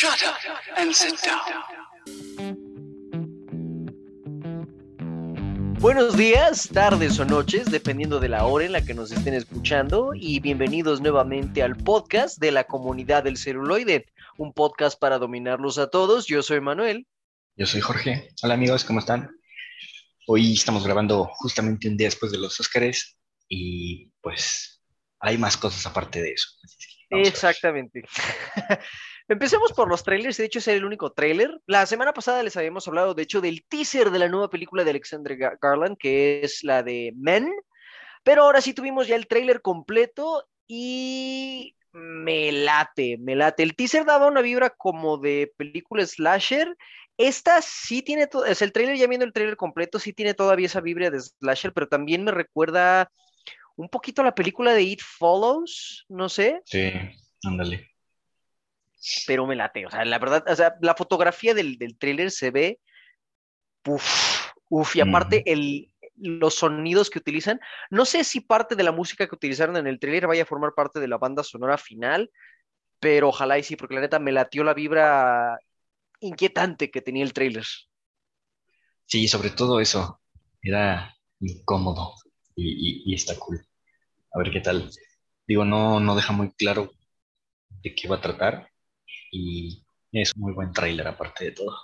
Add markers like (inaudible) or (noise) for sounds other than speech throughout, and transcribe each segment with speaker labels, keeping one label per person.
Speaker 1: Shut up and sit down.
Speaker 2: Buenos días, tardes o noches, dependiendo de la hora en la que nos estén escuchando, y bienvenidos nuevamente al podcast de la comunidad del celuloide, un podcast para dominarlos a todos. Yo soy Manuel.
Speaker 3: Yo soy Jorge. Hola amigos, ¿cómo están? Hoy estamos grabando justamente un día después de los Óscares y pues hay más cosas aparte de eso. vamos.
Speaker 2: Exactamente. (laughs) Empecemos por los trailers, de hecho es el único trailer. La semana pasada les habíamos hablado, de hecho, del teaser de la nueva película de Alexander Gar- Garland, que es la de Men, pero ahora sí tuvimos ya el trailer completo y me late, me late. El teaser daba una vibra como de película slasher. Esta sí tiene, to- es el trailer, ya viendo el trailer completo, sí tiene todavía esa vibra de slasher, pero también me recuerda un poquito a la película de It Follows, no sé
Speaker 3: Sí, ándale.
Speaker 2: Pero me late. O sea, la verdad, o sea, la fotografía del, del tráiler se ve, uf, uf, y aparte el, los sonidos que utilizan, no sé si parte de la música que utilizaron en el tráiler vaya a formar parte de la banda sonora final, pero ojalá y sí, porque la neta me latió la vibra inquietante que tenía el tráiler.
Speaker 3: Sí, sobre todo eso. Era incómodo y, y- y está cool. A ver qué tal. Digo, no, no deja muy claro de qué va a tratar y es un muy buen tráiler aparte de todo.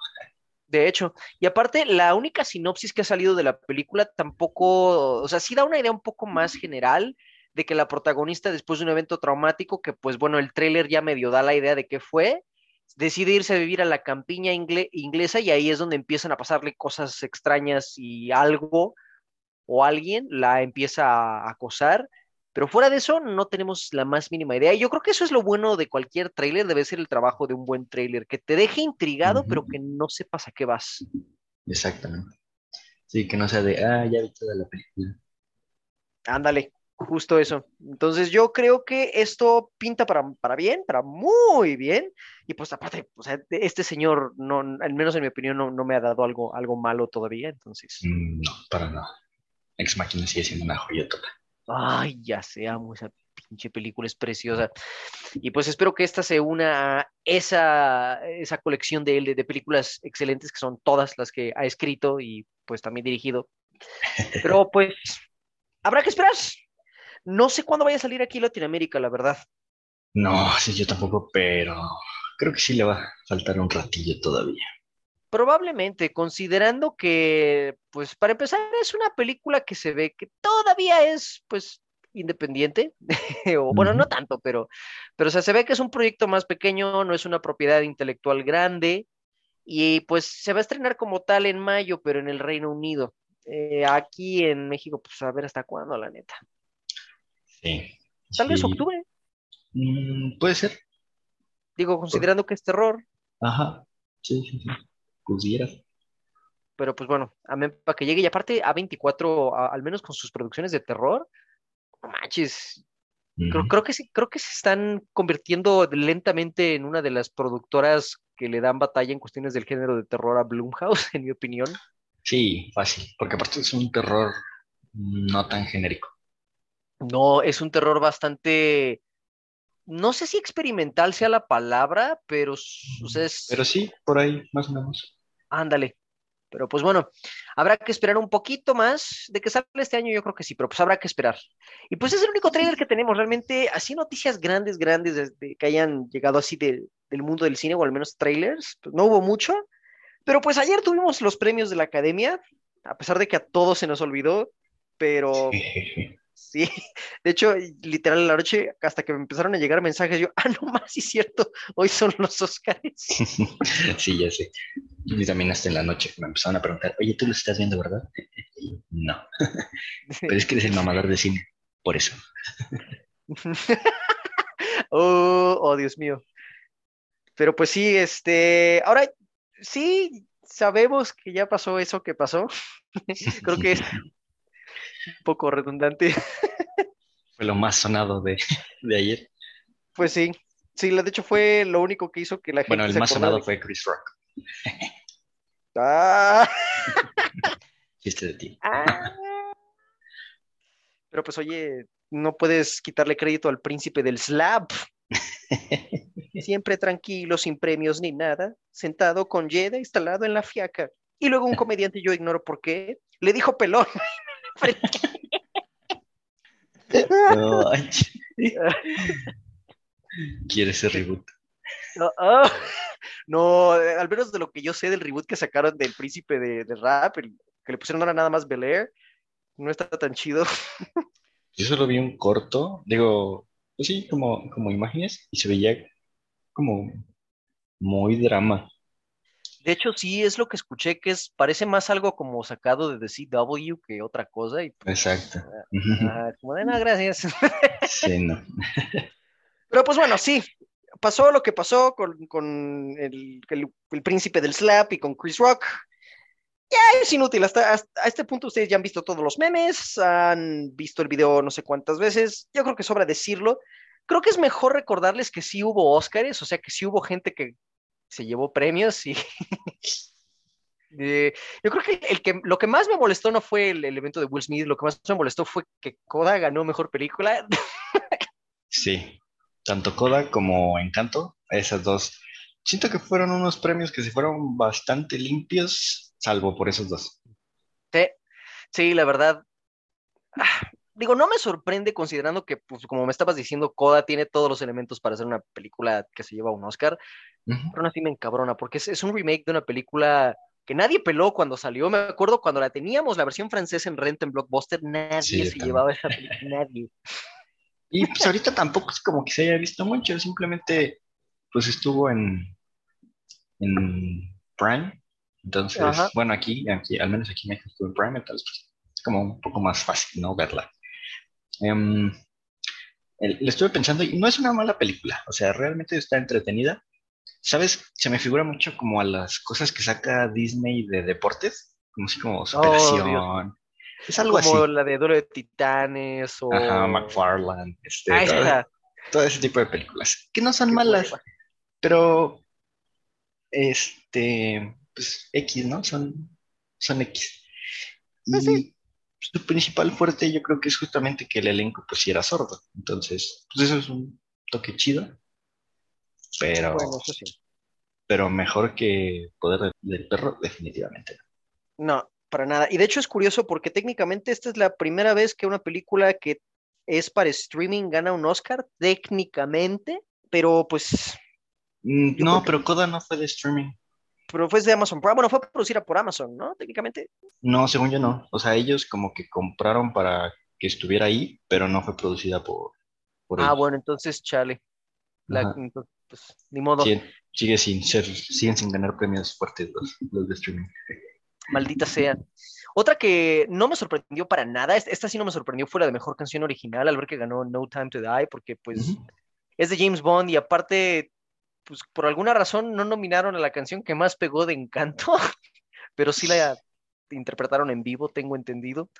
Speaker 2: De hecho, y aparte, la única sinopsis que ha salido de la película tampoco, o sea, sí da una idea un poco más general de que la protagonista, después de un evento traumático, que pues bueno, el tráiler ya medio da la idea de qué fue, decide irse a vivir a la campiña ingle- inglesa y ahí es donde empiezan a pasarle cosas extrañas y algo o alguien la empieza a acosar. Pero fuera de eso, no tenemos la más mínima idea. Y yo creo que eso es lo bueno de cualquier tráiler, debe ser el trabajo de un buen tráiler, que te deje intrigado, pero que no sepas a qué vas.
Speaker 3: Exactamente. Sí, que no sea de, ah, ya vi toda la película.
Speaker 2: Ándale, justo eso. Entonces yo creo que esto pinta para, para bien, para muy bien. Y pues aparte, o sea, este señor, no, al menos en mi opinión, no, no me ha dado algo, algo malo todavía. Entonces,
Speaker 3: Mm, No, para nada. Ex Machina sigue siendo una joyota.
Speaker 2: Ay, ya sé, amo esa pinche película, es preciosa. Y pues espero que esta se una a esa, esa colección de él de, de películas excelentes, que son todas las que ha escrito y pues también dirigido. Pero (laughs) pues habrá que esperar. No sé cuándo vaya a salir aquí en Latinoamérica, la verdad.
Speaker 3: No, sí, yo tampoco, pero creo que sí le va a faltar un ratillo todavía.
Speaker 2: Probablemente, considerando que, pues, para empezar, es una película que se ve que todavía es, pues, independiente, (laughs) o bueno, no tanto, pero, pero, o sea, se ve que es un proyecto más pequeño, no es una propiedad intelectual grande, y pues se va a estrenar como tal en mayo, pero en el Reino Unido. Eh, aquí en México, pues, a ver hasta cuándo, la neta.
Speaker 3: Sí.
Speaker 2: Tal vez
Speaker 3: sí.
Speaker 2: octubre,
Speaker 3: Mm, puede ser.
Speaker 2: digo, considerando que es terror,
Speaker 3: Ajá. Sí, sí, sí. Pudiera.
Speaker 2: pero pues bueno, amén para que llegue, y aparte A24, a- al menos con sus producciones de terror, manches, Creo, creo que sí, creo que se están convirtiendo lentamente en una de las productoras que le dan batalla en cuestiones del género de terror a Blumhouse, (laughs) en mi opinión.
Speaker 3: Sí, fácil. Porque aparte es un terror no tan genérico.
Speaker 2: No, es un terror bastante, no sé si experimental sea la palabra, pero, o sea, es,
Speaker 3: Pero sí, por ahí, más o menos.
Speaker 2: ándale. Pero pues bueno, habrá que esperar un poquito más de que salga este año, yo creo que sí, pero pues habrá que esperar. Y pues es el único trailer que tenemos, realmente, así noticias grandes, grandes, desde que hayan llegado así de- del mundo del cine, o al menos trailers, pues no hubo mucho. Pero pues ayer tuvimos los premios de la academia, a pesar de que a todos se nos olvidó, pero
Speaker 3: Jejeje.
Speaker 2: Sí, (laughs) de hecho, literal en la noche, hasta que me empezaron a llegar mensajes, yo, (laughs) ah, no más, sí es cierto, hoy son los Oscars. (laughs)
Speaker 3: Sí, ya sé. Y también hasta en la noche me empezaron a preguntar, oye, tú lo estás viendo, ¿verdad? No, pero es que eres el mamador de cine, por eso.
Speaker 2: Oh, oh, Dios mío. Pero pues sí, este, ahora sí sabemos que ya pasó eso que pasó. Creo que es un poco redundante. (laughs)
Speaker 3: Fue lo más sonado de, de ayer.
Speaker 2: Pues sí, sí, de hecho fue lo único que hizo que la gente
Speaker 3: Bueno, el
Speaker 2: se
Speaker 3: más sonado fue Chris Rock.
Speaker 2: Ah, (laughs)
Speaker 3: Chiste de ti.
Speaker 2: ah. Pero pues oye, no puedes quitarle crédito al príncipe del slap. (laughs) Siempre tranquilo, sin premios ni nada, sentado con Jeda instalado en la fiaca. Y luego un comediante, yo ignoro por qué, le dijo pelón.
Speaker 3: No, Quiere ese reboot.
Speaker 2: No, ah, no, al menos de lo que yo sé del reboot que sacaron del príncipe de, de rap, el que le pusieron ahora nada más Bel Air, no está tan chido.
Speaker 3: Yo solo vi un corto, digo, pues sí, como, como imágenes, y se veía como muy drama.
Speaker 2: De hecho, sí es lo que escuché, que es, parece más algo como sacado de The CW que otra cosa. Y pues,
Speaker 3: Exacto.
Speaker 2: ah, (laughs) como de nada, gracias. (laughs)
Speaker 3: Sí, no.
Speaker 2: Pero pues bueno, sí, pasó lo que pasó con, con el, el- el príncipe del slap y con Chris Rock. Ya es inútil, hasta, hasta a este punto ustedes ya han visto todos los memes, han visto el video no sé cuántas veces, yo creo que sobra decirlo. Creo que es mejor recordarles que sí hubo Óscares, o sea que sí hubo gente que se llevó premios y... (laughs) Eh, yo creo que, el que lo que más me molestó no fue el, el evento de Will Smith, lo que más me molestó fue que Coda ganó mejor película.
Speaker 3: Sí, tanto Coda como Encanto, esas dos. Siento que fueron unos premios que se fueron bastante limpios, salvo por esos dos.
Speaker 2: Sí, sí, la verdad. ah, digo, no me sorprende considerando que, pues, como me estabas diciendo, Coda tiene todos los elementos para hacer una película que se lleva un Oscar, Pero aún así me encabrona, porque es, es un remake de una película que nadie peló cuando salió. Me acuerdo cuando la teníamos, la versión francesa en renta en Blockbuster, nadie
Speaker 3: Sí,
Speaker 2: se llevaba esa película, nadie. (laughs)
Speaker 3: Y pues ahorita tampoco es como que se haya visto mucho, simplemente pues estuvo en, en Prime. Entonces,
Speaker 2: Ajá.
Speaker 3: bueno, aquí, aquí, al menos aquí en México estuvo en Prime, entonces pues, es como un poco más fácil, ¿no? Verla. Em, le estuve pensando y no es una mala película, o sea, realmente está entretenida. ¿Sabes? Se me figura mucho como a las cosas que saca Disney de deportes, como así como superación. es algo así.
Speaker 2: Como la de Duelo de Titanes o...
Speaker 3: Ajá, McFarland, este,
Speaker 2: Ah,
Speaker 3: todo,
Speaker 2: esa.
Speaker 3: todo ese tipo de películas, que no son
Speaker 2: Qué
Speaker 3: malas, pero este, pues X, ¿no? Son, son X.
Speaker 2: Pues
Speaker 3: Y su principal fuerte yo creo que es justamente que el elenco pues sí era sordo. Entonces, pues eso es un toque chido, pero,
Speaker 2: Bueno, eso sí.
Speaker 3: pero mejor que Poder de- del Perro, definitivamente. no.
Speaker 2: Para nada. Y de hecho es curioso porque técnicamente esta es la primera vez que una película que es para streaming gana un Oscar, técnicamente, pero pues,
Speaker 3: Mm, No,
Speaker 2: creo que-
Speaker 3: pero Coda no fue de streaming.
Speaker 2: pero fue de Amazon Prime, bueno, fue producida por Amazon, ¿no? Técnicamente.
Speaker 3: No, según yo no. O sea, ellos como que compraron para que estuviera ahí, pero no fue producida por, por
Speaker 2: Ah,
Speaker 3: ellos.
Speaker 2: bueno, entonces, chale. La-
Speaker 3: Ajá.
Speaker 2: entonces, pues, ni modo,
Speaker 3: Siguen, sigue sin ser, siguen sin ganar premios fuertes los, los de streaming.
Speaker 2: maldita sea. Otra que no me sorprendió para nada, esta, esta sí no me sorprendió, fue la de mejor canción original al ver que ganó No Time to Die, porque pues es de James Bond y aparte, pues por alguna razón no nominaron a la canción que más pegó de Encanto, (laughs) pero sí la interpretaron en vivo, tengo entendido.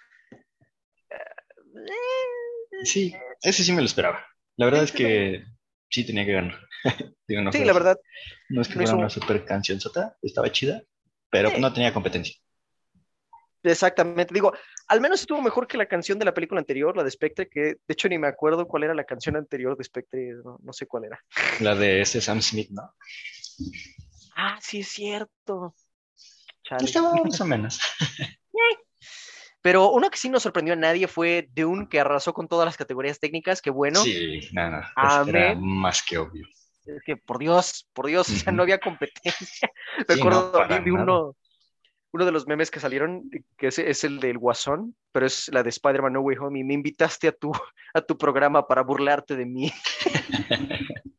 Speaker 3: Sí, ese sí me lo esperaba. La verdad es que sí tenía que ganar. (laughs) Digo, no
Speaker 2: Sí,
Speaker 3: fue-
Speaker 2: la verdad,
Speaker 3: No es que fuera
Speaker 2: hizo-
Speaker 3: una super canción estaba chida, pero
Speaker 2: Sí.
Speaker 3: no tenía competencia.
Speaker 2: exactamente. Digo, al menos estuvo mejor que la canción de la película anterior, la de Spectre, que de hecho ni me acuerdo cuál era la canción anterior de Spectre, no, no sé cuál era.
Speaker 3: La de ese Sam Smith, ¿no?
Speaker 2: Ah, sí es cierto. Chale.
Speaker 3: Estaba (laughs) más o menos. (laughs)
Speaker 2: Pero una que sí no sorprendió a nadie fue Dune, que arrasó con todas las categorías técnicas, que bueno.
Speaker 3: Sí, nada, era
Speaker 2: Amén.
Speaker 3: más que obvio.
Speaker 2: Es que por Dios, por Dios, o sea, no había competencia. (laughs) Me
Speaker 3: Sí,
Speaker 2: acuerdo
Speaker 3: no, nada.
Speaker 2: uno, uno de los memes que salieron, que es, es el del Guasón, pero es la de Spider-Man No Way Home, y me invitaste a tu, a tu programa para burlarte de mí. (laughs)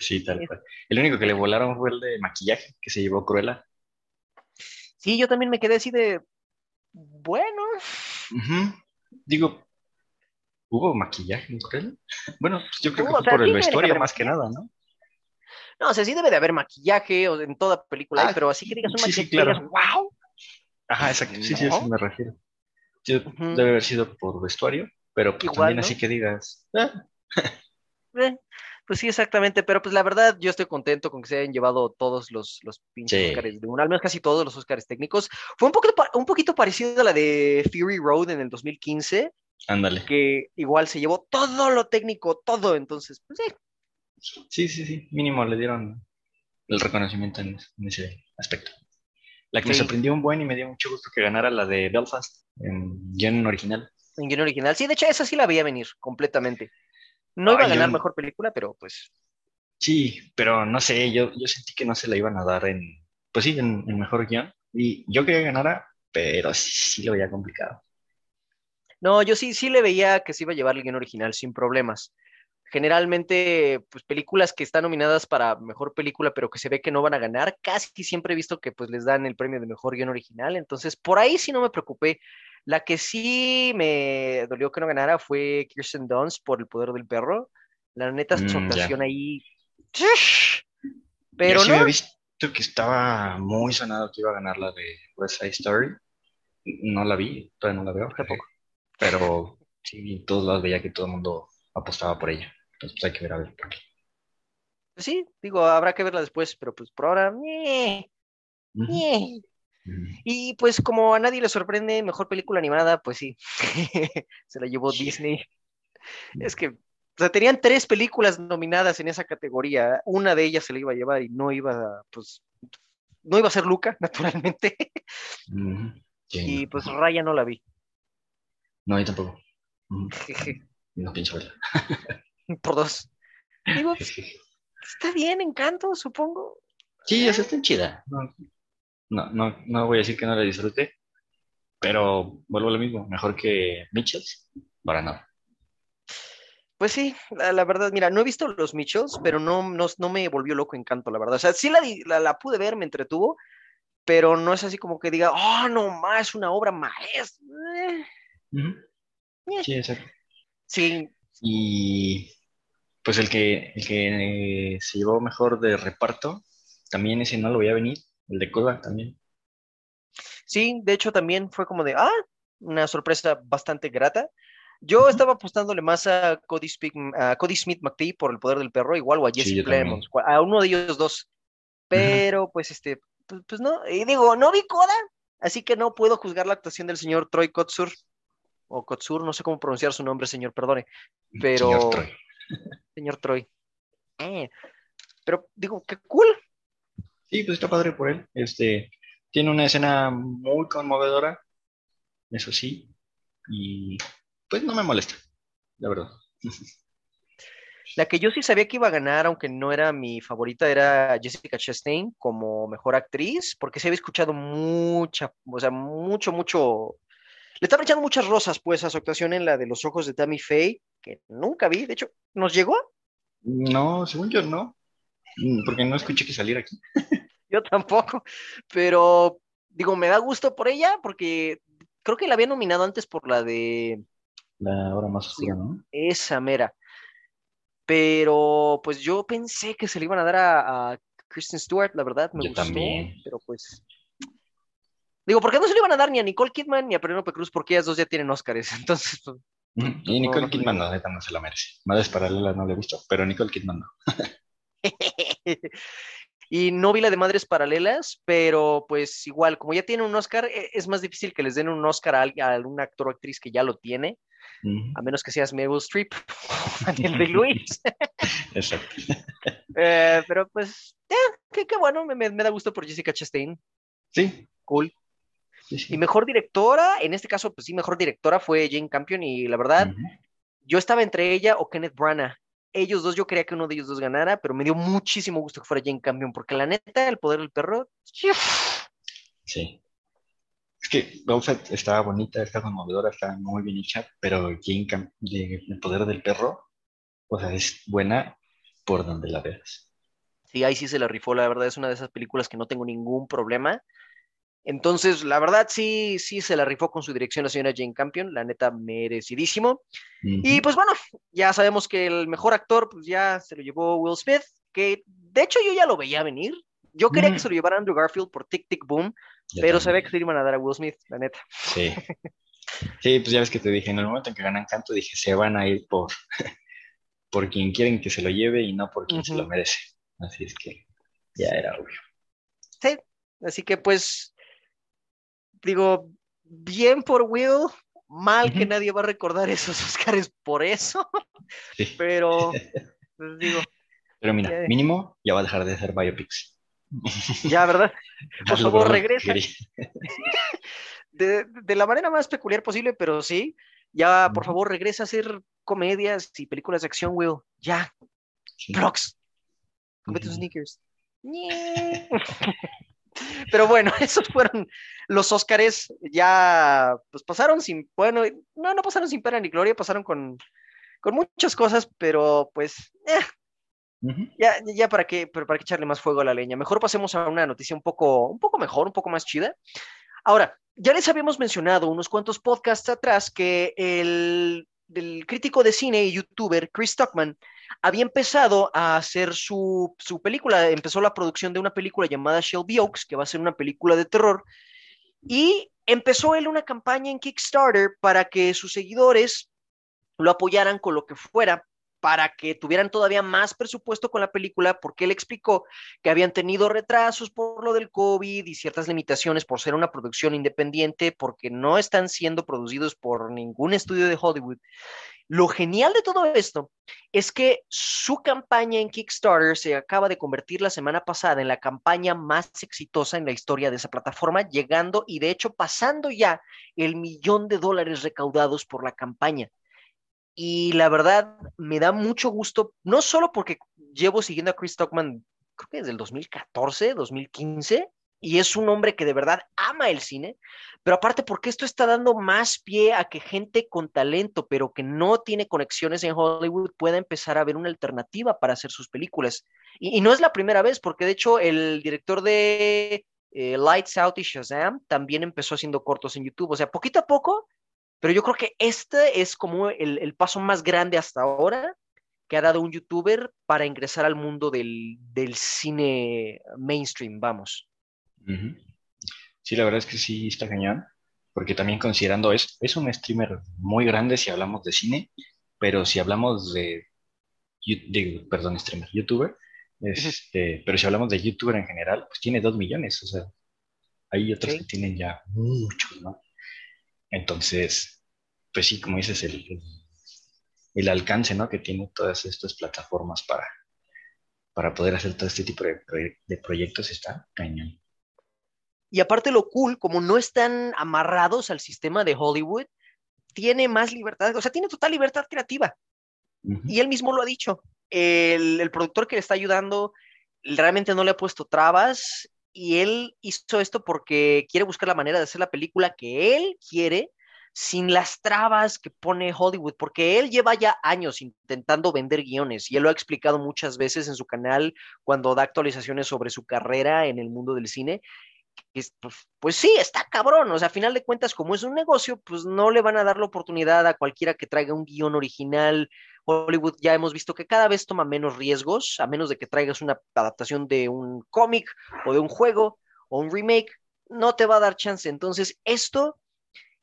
Speaker 3: Sí, tal cual. El único que le volaron fue el de maquillaje, que se llevó Cruella.
Speaker 2: Sí, yo también me quedé así de, bueno.
Speaker 3: Digo, ¿hubo maquillaje en Cruella? Bueno, pues yo creo que fue
Speaker 2: o sea,
Speaker 3: por
Speaker 2: sí
Speaker 3: el vestuario más que nada, ¿no?
Speaker 2: no, o sea, sí debe de haber maquillaje o en toda película, hay,
Speaker 3: Ah,
Speaker 2: pero así que digas un
Speaker 3: sí, sí,
Speaker 2: maquillaje que
Speaker 3: claro.
Speaker 2: digas, wow.
Speaker 3: Ajá, exacto. Sí, sí, a eso me refiero. Sí. Debe haber sido por vestuario, pero pues
Speaker 2: Igual,
Speaker 3: también
Speaker 2: ¿no?
Speaker 3: así que digas, ah,
Speaker 2: Eh, pues sí, exactamente, pero pues la verdad yo estoy contento con que se hayan llevado todos los, los pinches
Speaker 3: Sí.
Speaker 2: Óscares de un, al menos casi todos los Óscares técnicos. Fue un poquito, un poquito parecido a la de Fury Road en el 2015,
Speaker 3: Ándale.
Speaker 2: que igual se llevó todo lo técnico, todo, entonces, pues sí,
Speaker 3: Sí, sí, sí. Mínimo le dieron el reconocimiento en, en ese aspecto. La que me sorprendió un buen y me dio mucho gusto que ganara la de Belfast en guion original.
Speaker 2: en guion original. Sí, de hecho, esa sí la veía venir completamente. No iba a
Speaker 3: Ay,
Speaker 2: ganar mejor película, pero pues
Speaker 3: Sí, pero no sé, yo, yo sentí que no se la iban a dar en, pues sí, en, en mejor guion. Y yo quería que ganara, pero sí, sí lo veía complicado.
Speaker 2: No, yo sí, sí le veía que se iba a llevar el guion original sin problemas. Generalmente, pues películas que están nominadas para mejor película, pero que se ve que no van a ganar, casi siempre he visto que pues les dan el premio de mejor guion original. Entonces, por ahí sí no me preocupé. La que sí me dolió que no ganara fue Kirsten Dunst por El Poder del Perro. La neta, su
Speaker 3: Mm,
Speaker 2: actuación ahí. Pero
Speaker 3: yo sí
Speaker 2: no,
Speaker 3: había visto que estaba muy sonado que iba a ganar la de West Side Story. No la vi, todavía no la veo.
Speaker 2: Tampoco.
Speaker 3: Pero sí, en todos lados veía que todo el mundo apostaba por ella. Entonces pues hay que ver a ver
Speaker 2: pues sí, digo, habrá que verla después, pero pues por ahora. Y pues como a nadie le sorprende, mejor película animada, pues sí, (laughs) se la llevó. Disney. Es que, o sea, tenían tres películas nominadas en esa categoría. Una de ellas se la iba a llevar y no iba a, pues, no iba a ser Luca, (laughs) naturalmente. Y pues Raya no la vi.
Speaker 3: no, yo tampoco. (laughs) No pienso verla.
Speaker 2: Por dos. Digo, está bien, encanto, supongo.
Speaker 3: Sí, esa está chida. No, no, no, no voy a decir que no la disfrute, pero vuelvo a lo mismo. Mejor que Mitchells, para nada.
Speaker 2: Pues sí, la, la verdad, mira, no he visto los Mitchells, pero no, no, no me volvió loco encanto, la verdad. O sea, sí la, la, la pude ver, me entretuvo, pero no es así como que diga, oh, no más, es una obra maestra. Eh.
Speaker 3: Sí, exacto.
Speaker 2: Sí,
Speaker 3: Y pues el que, el que eh, se llevó mejor de reparto, también ese no lo veía venir, el de Kodak también.
Speaker 2: sí, de hecho también fue como de, ah, una sorpresa bastante grata. Yo estaba apostándole más a Cody, Speak- a Cody Smith McPhee por el poder del perro, igual o a
Speaker 3: Sí,
Speaker 2: Jesse. Plemons, cua- a uno de ellos dos. Pero pues este, pues, pues no, y digo, no vi Coda, así que no puedo juzgar la actuación del señor Troy Kotsur, o Kotsur, no sé cómo pronunciar su nombre, señor, perdone, pero
Speaker 3: Señor Troy.
Speaker 2: Señor Troy. Eh, pero digo, qué cool.
Speaker 3: Sí, pues está padre por él. Este, tiene una escena muy conmovedora, eso sí, y pues no me molesta, la verdad. (laughs)
Speaker 2: La que yo sí sabía que iba a ganar, aunque no era mi favorita, era Jessica Chastain como mejor actriz, porque se había escuchado mucha, o sea, mucho, mucho. Le estaban echando muchas rosas, pues, a su actuación en la de Los Ojos de Tammy Faye, que nunca vi. De hecho, ¿nos llegó?
Speaker 3: No, según yo no, Mm, porque no escuché que saliera aquí. (laughs)
Speaker 2: Yo tampoco. Pero, digo, me da gusto por ella, porque creo que la había nominado antes por la de
Speaker 3: La hora más oscura, ¿no?
Speaker 2: esa mera. Pero, pues yo pensé que se le iban a dar a, a Kristen Stewart, la verdad, me
Speaker 3: Yo
Speaker 2: gustó.
Speaker 3: también.
Speaker 2: Pero pues. Digo, ¿por qué no se le iban a dar ni a Nicole Kidman ni a Penélope Cruz? Porque ellas dos ya tienen Oscars. (laughs) Entonces, pues,
Speaker 3: Ujú. Y
Speaker 2: No,
Speaker 3: Nicole
Speaker 2: no,
Speaker 3: Kidman, la neta, no se la merece. Madres Paralelas no le gustó, pero Nicole Kidman no. (laughs)
Speaker 2: y no vi la de Madres Paralelas, pero pues igual, como ya tiene un Oscar, e- es más difícil que les den un Oscar a, alguien- a algún actor o actriz que ya lo tiene, a menos que seas Meryl Streep (laughs) o Daniel Day-Lewis.
Speaker 3: Exacto.
Speaker 2: Eh, pero pues, eh, qué, bueno, me da gusto por Jessica Chastain.
Speaker 3: Sí,
Speaker 2: Cool. Y mejor directora, en este caso, pues sí, mejor directora fue Jane Campion y la verdad,
Speaker 3: Ujú.
Speaker 2: yo estaba entre ella o Kenneth Branagh. Ellos dos, yo quería que uno de ellos dos ganara, pero me dio muchísimo gusto que fuera Jane Campion, porque la neta, el poder del perro,
Speaker 3: Sí. Es que Belfast estaba bonita, está conmovedora, está muy bien hecha, pero Jane Camp El poder del perro, o sea, es buena por donde la veas.
Speaker 2: sí, ahí sí se la rifó, la verdad, es una de esas películas que no tengo ningún problema. Entonces, la verdad, sí, sí se la rifó con su dirección la señora Jane Campion, la neta, merecidísimo. Y pues bueno, ya sabemos que el mejor actor, pues ya se lo llevó Will Smith, que de hecho yo ya lo veía venir. Yo quería que se lo llevara Andrew Garfield por Tic Tic Boom,
Speaker 3: Yo
Speaker 2: pero sabía que se lo iban a dar a Will Smith, la neta.
Speaker 3: Sí. (laughs) Sí, pues ya ves que te dije, en el momento en que ganan canto, dije, se van a ir por, (laughs) por quien quieren que se lo lleve y no por quien se lo merece. Así es que ya era obvio.
Speaker 2: Sí, así que pues, digo, bien por Will, Mal que nadie va a recordar esos (laughs) Oscars por eso, (laughs)
Speaker 3: Sí.
Speaker 2: pero (laughs) pues, digo,
Speaker 3: Pero mira,
Speaker 2: Ya.
Speaker 3: mínimo ya va a dejar de hacer biopics.
Speaker 2: ya, ¿verdad?
Speaker 3: Has
Speaker 2: favor, regresa. De, de la manera más peculiar posible, pero sí, ya, por favor, regresa a hacer comedias y películas de acción, Will. Ya,
Speaker 3: Sí.
Speaker 2: Crocs, comete tus
Speaker 3: Ujú.
Speaker 2: sneakers. Pero bueno, (laughs) esos fueron los Óscares. Ya, pues pasaron sin, bueno, no, no pasaron sin pena ni gloria, pasaron con, con muchas cosas, pero pues, eh, ya, ya para qué, pero para qué echarle más fuego a la leña. Mejor pasemos a una noticia un poco, un poco mejor, un poco más chida. Ahora, ya les habíamos mencionado unos cuantos podcasts atrás que el crítico de cine y youtuber Chris Stockman había empezado a hacer su, su película, empezó la producción de una película llamada Shelby Oaks, que va a ser una película de terror, y empezó él una campaña en Kickstarter para que sus seguidores lo apoyaran con lo que fuera para que tuvieran todavía más presupuesto con la película, porque él explicó que habían tenido retrasos por lo del COVID y ciertas limitaciones por ser una producción independiente, porque no están siendo producidos por ningún estudio de Hollywood. Lo genial de todo esto es que su campaña en Kickstarter se acaba de convertir la semana pasada en la campaña más exitosa en la historia de esa plataforma, llegando y de hecho pasando ya el millón de dólares recaudados por la campaña. Y la verdad me da mucho gusto, no solo porque llevo siguiendo a Chris Stockman, creo que desde el 2014, 2015, y es un hombre que de verdad ama el cine, pero aparte porque esto está dando más pie a que gente con talento, pero que no tiene conexiones en Hollywood, pueda empezar a ver una alternativa para hacer sus películas. Y, no es la primera vez, porque de hecho el director de eh, Lights Out y Shazam también empezó haciendo cortos en YouTube, o sea, poquito a poco pero yo creo que este es como el, paso más grande hasta ahora que ha dado un youtuber para ingresar al mundo del cine mainstream, vamos.
Speaker 3: Sí, la verdad es que sí está cañón, porque también considerando es, es un streamer muy grande si hablamos de cine, pero si hablamos de, de perdón, streamer, youtuber, este, pero si hablamos de youtuber en general, pues tiene dos millones, o sea, hay otros
Speaker 2: Sí.
Speaker 3: que tienen ya muchos, ¿no? Entonces, pues sí, como dices, el, el, el alcance, ¿no? Que tienen todas estas plataformas para, para poder hacer todo este tipo de, de proyectos está cañón.
Speaker 2: Y aparte lo cool, como no están amarrados al sistema de Hollywood, tiene más libertad, o sea, tiene total libertad creativa. Y él mismo lo ha dicho. El, el productor que le está ayudando realmente no le ha puesto trabas y él hizo esto porque quiere buscar la manera de hacer la película que él quiere sin las trabas que pone Hollywood, porque él lleva ya años intentando vender guiones y él lo ha explicado muchas veces en su canal cuando da actualizaciones sobre su carrera en el mundo del cine. Pues, pues sí, está cabrón, o sea, a final de cuentas, como es un negocio, pues no le van a dar la oportunidad a cualquiera que traiga un guion original. Hollywood ya hemos visto que cada vez toma menos riesgos, a menos de que traigas una adaptación de un cómic o de un juego o un remake, no te va a dar chance. Entonces, esto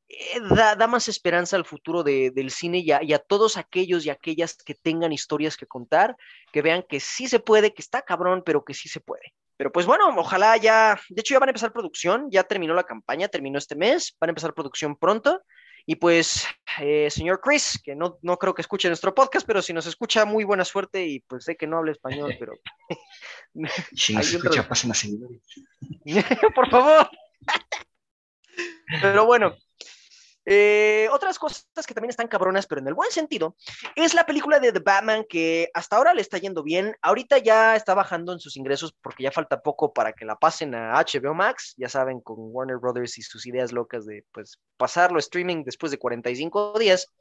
Speaker 2: eh, da, más esperanza al futuro de- del cine y a todos aquellos y aquellas que tengan historias que contar, que vean que sí se puede, que está cabrón, pero que sí se puede. Pero pues bueno, ojalá ya, de hecho ya van a empezar producción, ya terminó la campaña, terminó este mes, van a empezar producción pronto. Y pues, eh, señor Chris, que no, no creo que escuche nuestro podcast, pero si nos escucha, muy buena suerte y pues sé que no habla español, (laughs) pero
Speaker 3: Si (laughs) nos escucha, pasen a seguidores. (laughs)
Speaker 2: por favor. Pero bueno, eh, otras cosas que también están cabronas, pero en el buen sentido, es la película de The Batman que hasta ahora le está yendo bien. Ahorita ya está bajando en sus ingresos porque ya falta poco para que la pasen a HBO Max, ya saben, con Warner Brothers y sus ideas locas de pues pasarlo streaming después de 45 días.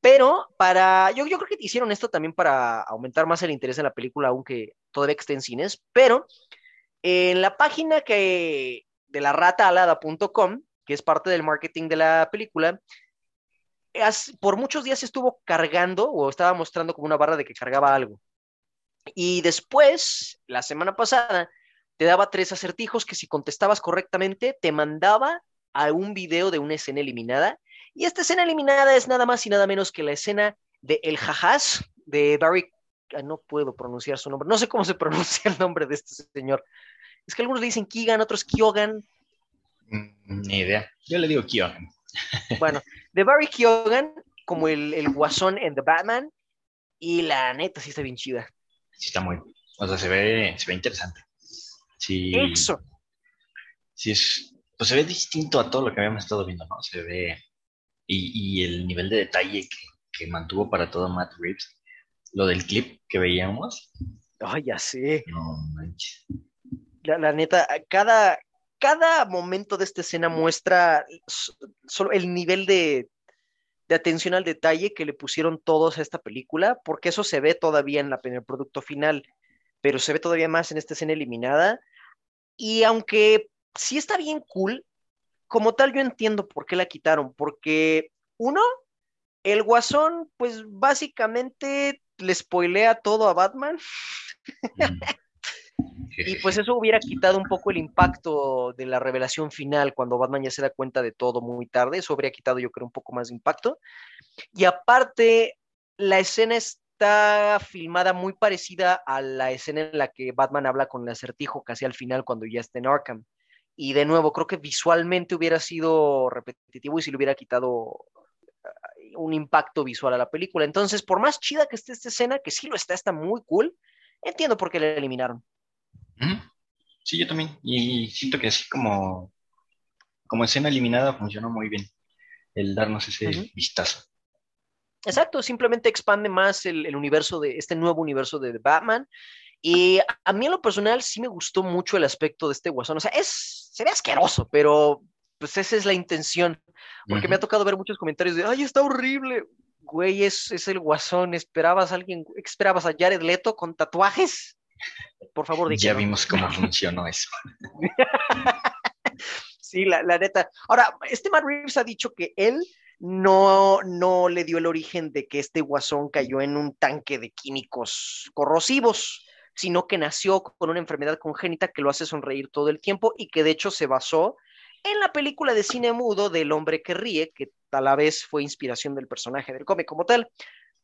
Speaker 2: Pero para, yo, yo creo que hicieron esto también para aumentar más el interés en la película, aunque todavía esté en cines, pero en la página que de la rataalada.com, que es parte del marketing de la película, por muchos días estuvo cargando o estaba mostrando como una barra de que cargaba algo. Y después, la semana pasada, te daba tres acertijos que si contestabas correctamente, te mandaba a un video de una escena eliminada. Y esta escena eliminada es nada más y nada menos que la escena de El Jajás de Barry. ah, No puedo pronunciar su nombre. No sé cómo se (laughs) pronuncia el nombre de este señor. Es que algunos le dicen Keegan, otros Kyogan.
Speaker 3: Ni idea. Yo le digo Kion. (laughs)
Speaker 2: Bueno, de Barry Keoghan como el, el guasón en The Batman. Y la neta sí está bien chida.
Speaker 3: Sí, está muy. O sea, se ve, se ve interesante. Sí.
Speaker 2: Eso.
Speaker 3: Sí, es. Pues se ve distinto a todo lo que habíamos estado viendo, ¿no? Se ve. Y, y el nivel de detalle que, que mantuvo para todo Matt Reeves. Lo del clip que veíamos.
Speaker 2: Ay, ya sé.
Speaker 3: No manches.
Speaker 2: La, la neta, cada, cada momento de esta escena muestra solo el nivel de, atención al detalle que le pusieron todos a esta película, porque eso se ve todavía en, la, en el producto final, pero se ve todavía más en esta escena eliminada. Y aunque sí está bien cool, como tal yo entiendo por qué la quitaron, porque uno, el guasón, pues básicamente le spoilea todo a Batman. Y pues eso hubiera quitado un poco el impacto de la revelación final cuando Batman ya se da cuenta de todo muy tarde. Eso habría quitado, yo creo, un poco más de impacto. Y aparte, la escena está filmada muy parecida a la escena en la que Batman habla con el acertijo casi al final cuando ya está en Arkham. Y de nuevo, creo que visualmente hubiera sido repetitivo y si le hubiera quitado eh, un impacto visual a la película. Entonces, por más chida que esté esta escena, que sí lo está, está muy cool, entiendo por qué la eliminaron.
Speaker 3: Sí, yo también. Y siento que así como, como escena eliminada funcionó muy bien. El darnos ese
Speaker 2: Ujú.
Speaker 3: vistazo.
Speaker 2: Exacto, simplemente expande más el, el universo de este nuevo universo de Batman. Y a, a mí en lo personal sí me gustó mucho el aspecto de este guasón. O sea, es, se ve asqueroso, pero pues esa es la intención. Porque me ha tocado ver muchos comentarios de, ay, está horrible. Güey, es, es el guasón. ¿Esperabas a alguien, esperabas a Jared Leto con tatuajes? Por favor, di
Speaker 3: Ya vimos cómo funcionó eso. (laughs)
Speaker 2: Sí, la, la neta. Ahora, este Matt Reeves ha dicho que él no, no le dio el origen de que este guasón cayó en un tanque de químicos corrosivos, sino que nació con una enfermedad congénita que lo hace sonreír todo el tiempo y que de hecho se basó en la película de cine mudo del hombre que ríe, que a la vez fue inspiración del personaje del cómic como tal.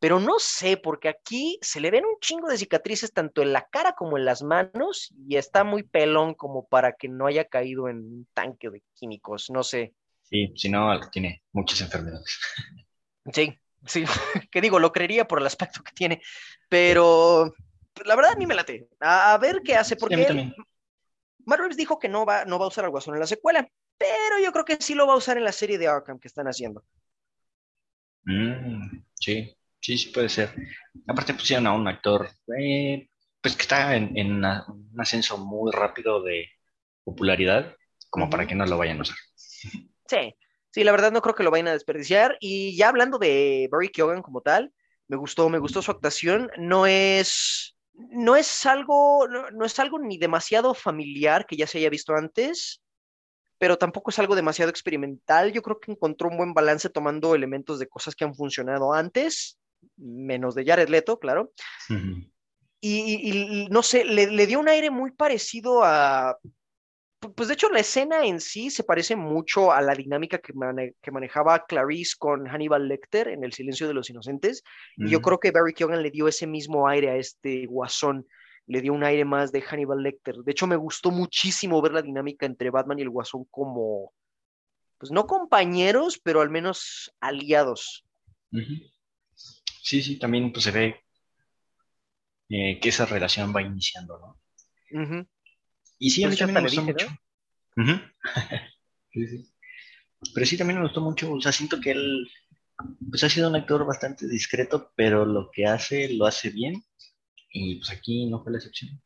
Speaker 2: Pero no sé, porque aquí se le ven un chingo de cicatrices tanto en la cara como en las manos y está muy pelón como para que no haya caído en un tanque de químicos, no sé.
Speaker 3: Sí, si no, tiene muchas enfermedades. (laughs)
Speaker 2: Sí, sí, (laughs) que digo, lo creería por el aspecto que tiene, pero la verdad a mí me late. A, a ver qué hace,
Speaker 3: Sí,
Speaker 2: porque él-. Matt Reeves dijo que no va, no va a usar al Guasón en la secuela, pero yo creo que sí lo va a usar en la serie de Arkham que están haciendo.
Speaker 3: Mm, sí, sí, sí puede ser. Aparte pusieron a un actor, eh, pues que está en, en una- un ascenso muy rápido de popularidad, como para que no lo vayan a usar.
Speaker 2: Sí, sí, la verdad no creo que lo vayan a desperdiciar. Y ya hablando de Barry Keoghan como tal, me gustó, me gustó su actuación. No es, no es algo, no, no es algo ni demasiado familiar que ya se haya visto antes, pero tampoco es algo demasiado experimental. Yo creo que encontró un buen balance tomando elementos de cosas que han funcionado antes, menos de Jared Leto, claro. Y, y- y no sé, le, le dio un aire muy parecido a. pu- Pues de hecho, la escena en sí se parece mucho a la dinámica que, mane- que manejaba Clarice con Hannibal Lecter en El Silencio de los Inocentes. Y yo creo que Barry Keoghan le dio ese mismo aire a este guasón. Le dio un aire más de Hannibal Lecter. De hecho, me gustó muchísimo ver la dinámica entre Batman y el guasón como. Pues no compañeros, pero al menos aliados.
Speaker 3: Ujú. Sí, sí, también pues se ve eh, que esa relación va iniciando, ¿no? Y sí, a mí
Speaker 2: Pues ya
Speaker 3: también me gustó mucho. Ujú. (laughs) Sí, sí. Pero sí, también me gustó mucho, o sea, siento que él pues ha sido un actor bastante discreto, pero lo que hace lo hace bien y pues aquí no fue la excepción.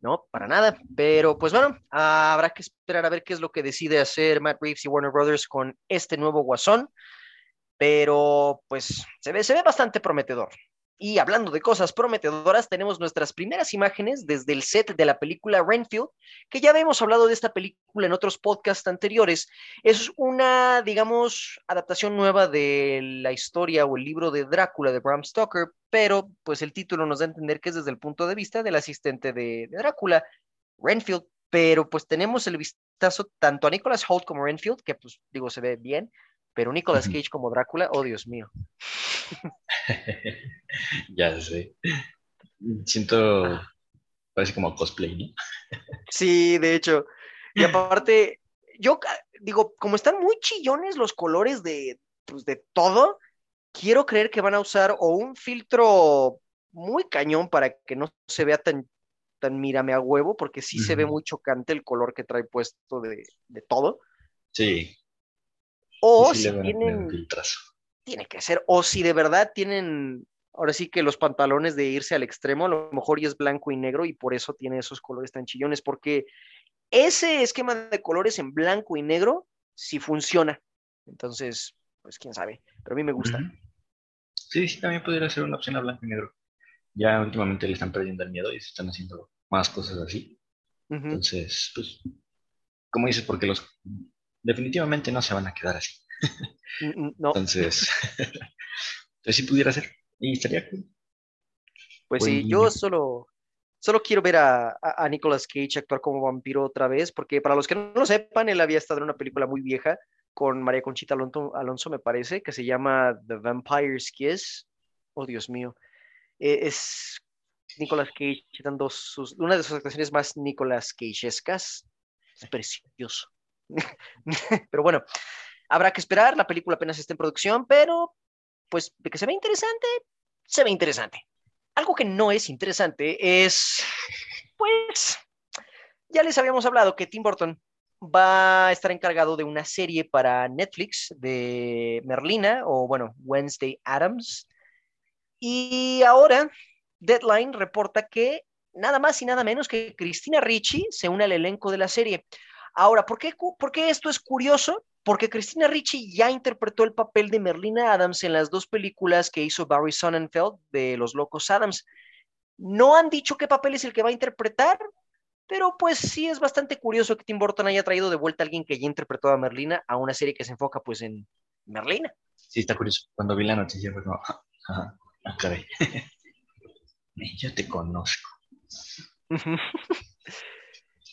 Speaker 2: No, para nada. Pero pues bueno, habrá que esperar a ver qué es lo que decide hacer Matt Reeves y Warner Brothers con este nuevo guasón. Pero pues se ve, se ve bastante prometedor. Y hablando de cosas prometedoras, tenemos nuestras primeras imágenes desde el set de la película Renfield, que ya habíamos hablado de esta película en otros podcasts anteriores. Es una, digamos, adaptación nueva de la historia o el libro de Drácula de Bram Stoker, pero pues el título nos da a entender que es desde el punto de vista del asistente de, de Drácula, Renfield. Pero pues tenemos el vistazo tanto a Nicholas Holt como Renfield, que pues digo, se ve bien, pero Nicolas. Cage como Drácula, oh Dios mío. (laughs)
Speaker 3: Ya sé. Siento, parece como cosplay, ¿no?
Speaker 2: Sí, de hecho. Y (laughs) aparte, yo digo, como están muy chillones los colores de, pues, de todo, quiero creer que van a usar o un filtro muy cañón para que no se vea tan, tan mírame a huevo, porque sí se ve muy chocante el color que trae puesto de, de todo.
Speaker 3: Sí,
Speaker 2: O si tienen, tiene que ser, o si de verdad tienen, ahora sí que los pantalones de irse al extremo, a lo mejor y es blanco y negro y por eso tiene esos colores tan chillones, porque ese esquema de colores en blanco y negro sí funciona. Entonces, pues quién sabe, pero a mí me gusta.
Speaker 3: Sí, sí, también podría ser una opción a blanco y negro. Ya últimamente le están perdiendo el miedo y se están haciendo más cosas así. Entonces, pues, como dices, porque los definitivamente no se van a quedar así.
Speaker 2: Mm, mm, No,
Speaker 3: Entonces, (laughs) entonces sí pudiera ser. Y estaría cool.
Speaker 2: pues sí, yo solo, solo quiero ver a, a, Nicolas Cage actuar como vampiro otra vez, porque para los que no lo sepan, él había estado en una película muy vieja con María Conchita Alonso, Alonso, me parece, que se llama The Vampire's Kiss. Oh, Dios mío. Eh, es Nicolas Cage dando sus, una de sus actuaciones más Nicolas Cageescas. Es precioso. (laughs) pero bueno, habrá que esperar. La película apenas está en producción, pero pues de que se ve interesante, se ve interesante. Algo que no es interesante es, pues, ya les habíamos hablado que Tim Burton va a estar encargado de una serie para Netflix de Merlina, o bueno, Wednesday Adams. Y ahora Deadline reporta que nada más y nada menos que Cristina Ricci se une al elenco de la serie. Ahora, ¿por qué, por qué esto es curioso? Porque Cristina Ricci ya interpretó el papel de Merlina Adams en las dos películas que hizo Barry Sonnenfeld de Los Locos Adams. No han dicho qué papel es el que va a interpretar, pero pues sí es bastante curioso que Tim Burton haya traído de vuelta a alguien que ya interpretó a Merlina a una serie que se enfoca pues en Merlina.
Speaker 3: Sí, está curioso. Cuando vi la noticia fue como, ajá, ah, caray. (laughs) Yo te conozco. (laughs)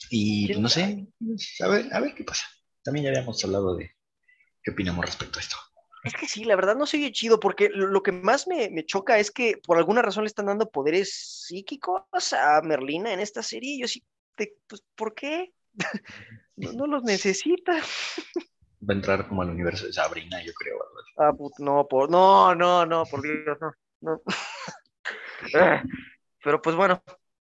Speaker 3: Y pues,
Speaker 2: ¿Quién
Speaker 3: no sé, a ver, a ver qué pasa. También ya habíamos hablado de qué opinamos respecto a esto.
Speaker 2: Es que sí, la verdad no se oye chido, porque lo, que más me, me choca es que por alguna razón le están dando poderes psíquicos a Merlina en esta serie. y Yo sí, pues, ¿por qué? (laughs) No, no los necesita.
Speaker 3: Va a entrar como al universo de Sabrina, yo creo.
Speaker 2: Ah, put- no, por, no, no, no, por Dios, no. no. Ah, (laughs) Pero pues bueno,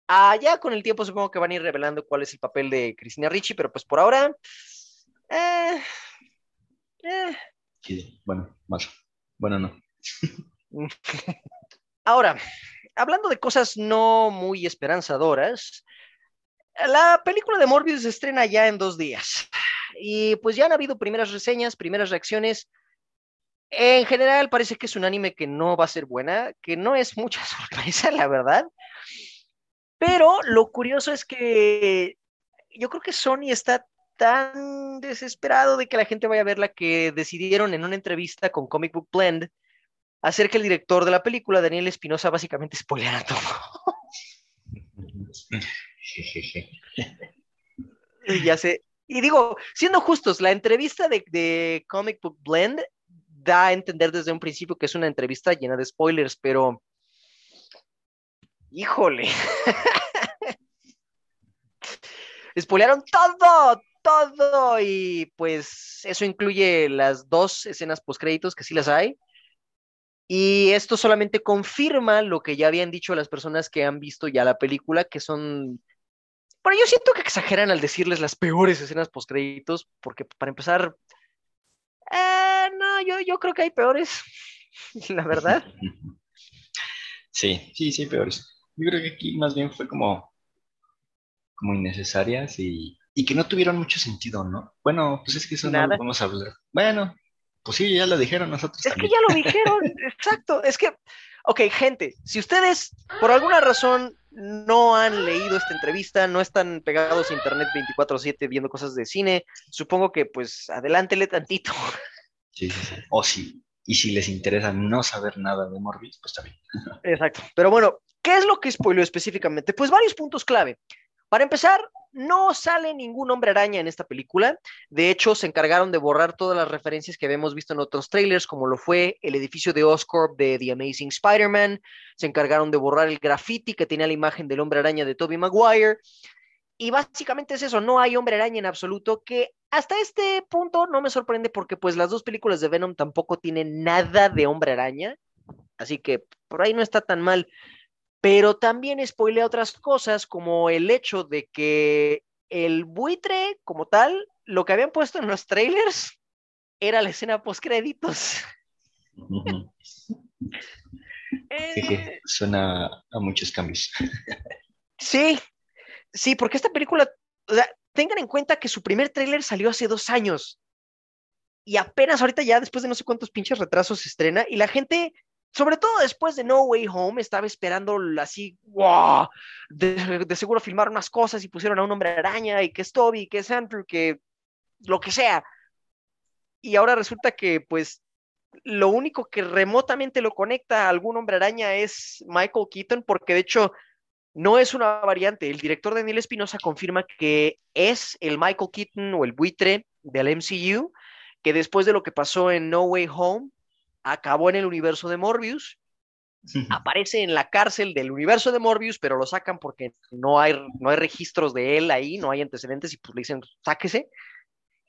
Speaker 2: ah, ya con el tiempo supongo que van a ir revelando cuál es el papel de Cristina Ricci, pero pues por ahora, eh, eh,
Speaker 3: Sí, bueno, más. Bueno, no. (laughs)
Speaker 2: Ahora, hablando de cosas no muy esperanzadoras, la película de Morbius se estrena ya en dos días. Y pues ya han habido primeras reseñas, primeras reacciones. En general parece que es un anime que no va a ser buena, que no es mucha (laughs) sorpresa, la verdad. Pero lo curioso es que yo creo que Sony está tan desesperado de que la gente vaya a verla que decidieron en una entrevista con Comic Book Blend hacer que el director de la película, Daniel Espinosa, básicamente spoileara todo. (laughs) Y ya sé. Y digo, siendo justos, la entrevista de, de Comic Book Blend da a entender desde un principio que es una entrevista llena de spoilers, pero. Híjole. Spoilearon todo, todo. Y pues eso incluye las dos escenas postcréditos, que sí las hay. Y esto solamente confirma lo que ya habían dicho las personas que han visto ya la película, que son bueno, yo siento que exageran al decirles las peores escenas postcréditos, porque para empezar, eh, no, yo, yo creo que hay peores, (laughs) la verdad.
Speaker 3: Sí, sí, sí, peores. Yo creo que aquí más bien fue como, como innecesarias y, y que no tuvieron mucho sentido, ¿no? Bueno, pues es que eso no lo vamos a hablar. Bueno, pues sí, ya lo dijeron nosotros
Speaker 2: Es que
Speaker 3: también.
Speaker 2: ya lo dijeron, (laughs) exacto. Es que, ok, gente, si ustedes por alguna razón no han leído esta entrevista, no están pegados a internet 24/7 viendo cosas de cine, supongo que pues adelántele tantito.
Speaker 3: Sí, sí, sí. O sí. Y si les interesa no saber nada de Morbius, pues bien.
Speaker 2: Exacto. Pero bueno, ¿qué es lo que spoiló específicamente? Pues varios puntos clave. Para empezar, no sale ningún hombre araña en esta película. De hecho, se encargaron de borrar todas las referencias que habíamos visto en otros trailers, como lo fue el edificio de Oscorp de The Amazing Spider-Man. Se encargaron de borrar el graffiti que tenía la imagen del hombre araña de Tobey Maguire. Y básicamente es eso, no hay hombre araña en absoluto que hasta este punto no me sorprende porque pues las dos películas de Venom tampoco tienen nada de hombre araña, así que por ahí no está tan mal. Pero también spoilea otras cosas como el hecho de que el buitre como tal, lo que habían puesto en los trailers era la escena post créditos. (laughs)
Speaker 3: Eh, suena a muchos cambios.
Speaker 2: Sí, sí, porque esta película, o sea, tengan en cuenta que su primer tráiler salió hace dos años y apenas ahorita ya después de no sé cuántos pinches retrasos se estrena y la gente, sobre todo después de No Way Home, estaba esperando así, wow, de, seguro filmaron unas cosas y pusieron a un hombre araña y que es Toby, que es Andrew, que lo que sea. Y ahora resulta que pues lo único que remotamente lo conecta a algún hombre araña es Michael Keaton, porque de hecho no es una variante. El director Daniel Espinosa confirma que es el Michael Keaton o el buitre del MCU, que después de lo que pasó en No Way Home, acabó en el universo de Morbius. Aparece en la cárcel del universo de Morbius, pero lo sacan porque no hay, no hay registros de él ahí, no hay antecedentes y pues le dicen, sáquese.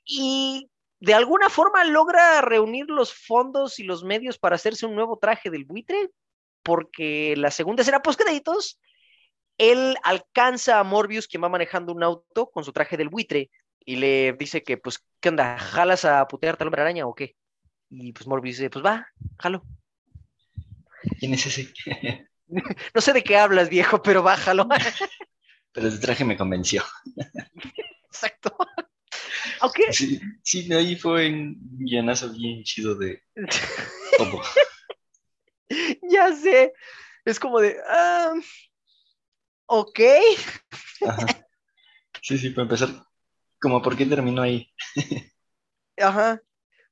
Speaker 2: Y de alguna forma logra reunir los fondos y los medios para hacerse un nuevo traje del buitre, porque la segunda escena post créditos, él alcanza a Morbius, quien va manejando un auto con su traje del buitre, y le dice que, pues, ¿qué onda? ¿Jalas a putearte al hombre araña o qué? Y pues Morbius dice, pues va, jalo.
Speaker 3: ¿Quién es ese? (laughs)
Speaker 2: no sé de qué hablas, viejo, pero bájalo. (laughs)
Speaker 3: pero ese traje me convenció. (laughs)
Speaker 2: Exacto. Aunque...
Speaker 3: Sí, sí, ahí fue un guionazo bien chido de todo.
Speaker 2: ya sé. Es como de. ah, ok.
Speaker 3: Ajá. Sí, sí, para empezar, como por qué terminó ahí.
Speaker 2: Ajá.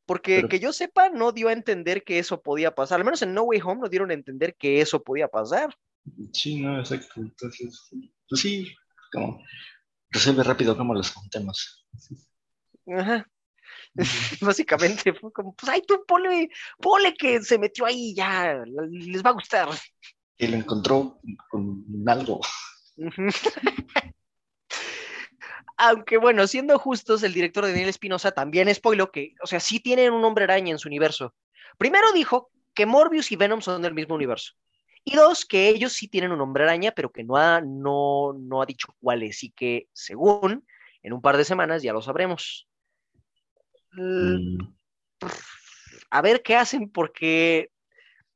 Speaker 2: Porque
Speaker 3: Pero-
Speaker 2: que yo sepa, no dio a entender que eso podía pasar. Al menos en No Way Home no dieron a entender que eso podía pasar.
Speaker 3: Sí, no, exacto. Entonces, pues sí, como resuelve rápido cómo los juntemos.
Speaker 2: Ajá. (laughs) Básicamente fue como, pues ay, tú ponle, ponle que se metió ahí, ya, les va a gustar.
Speaker 3: Y lo encontró con algo. (laughs)
Speaker 2: Aunque bueno, siendo justos, el director Daniel Espinosa también spoiló que, o sea, sí tienen un hombre araña en su universo. Primero dijo que Morbius y Venom son del mismo universo. Y dos, que ellos sí tienen un hombre araña, pero que no ha, no, no ha dicho cuál es y que, según, en un par de semanas ya lo sabremos.
Speaker 3: Mm,
Speaker 2: a ver qué hacen, porque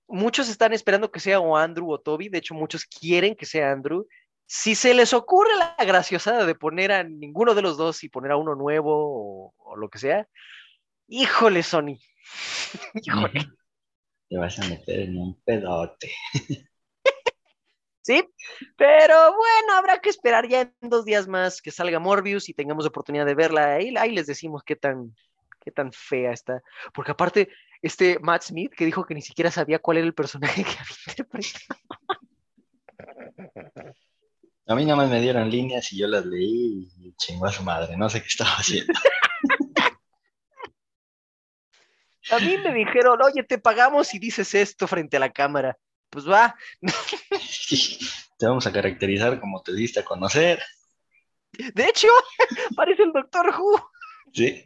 Speaker 2: muchos están esperando que sea o Andrew o Toby, de hecho muchos quieren que sea Andrew. Si se les ocurre la graciosada de poner a ninguno de los dos y poner a uno nuevo o, o lo que sea, híjole, Sony. (laughs) híjole. (laughs)
Speaker 3: Te vas a meter en un pedote. (laughs)
Speaker 2: Sí, pero bueno, habrá que esperar ya en dos días más que salga Morbius y tengamos oportunidad de verla. Ahí, ahí les decimos qué tan, qué tan fea está. Porque aparte, este Matt Smith que dijo que ni siquiera sabía cuál era el personaje que había interpretado.
Speaker 3: A mí nada más me dieron líneas y yo las leí y chingó a su madre. No sé qué estaba haciendo. (laughs)
Speaker 2: A mí me dijeron, oye, te pagamos y dices esto frente a la cámara. Pues va.
Speaker 3: Te vamos a caracterizar como te diste a conocer.
Speaker 2: De hecho, (laughs) parece el Doctor Who.
Speaker 3: Sí.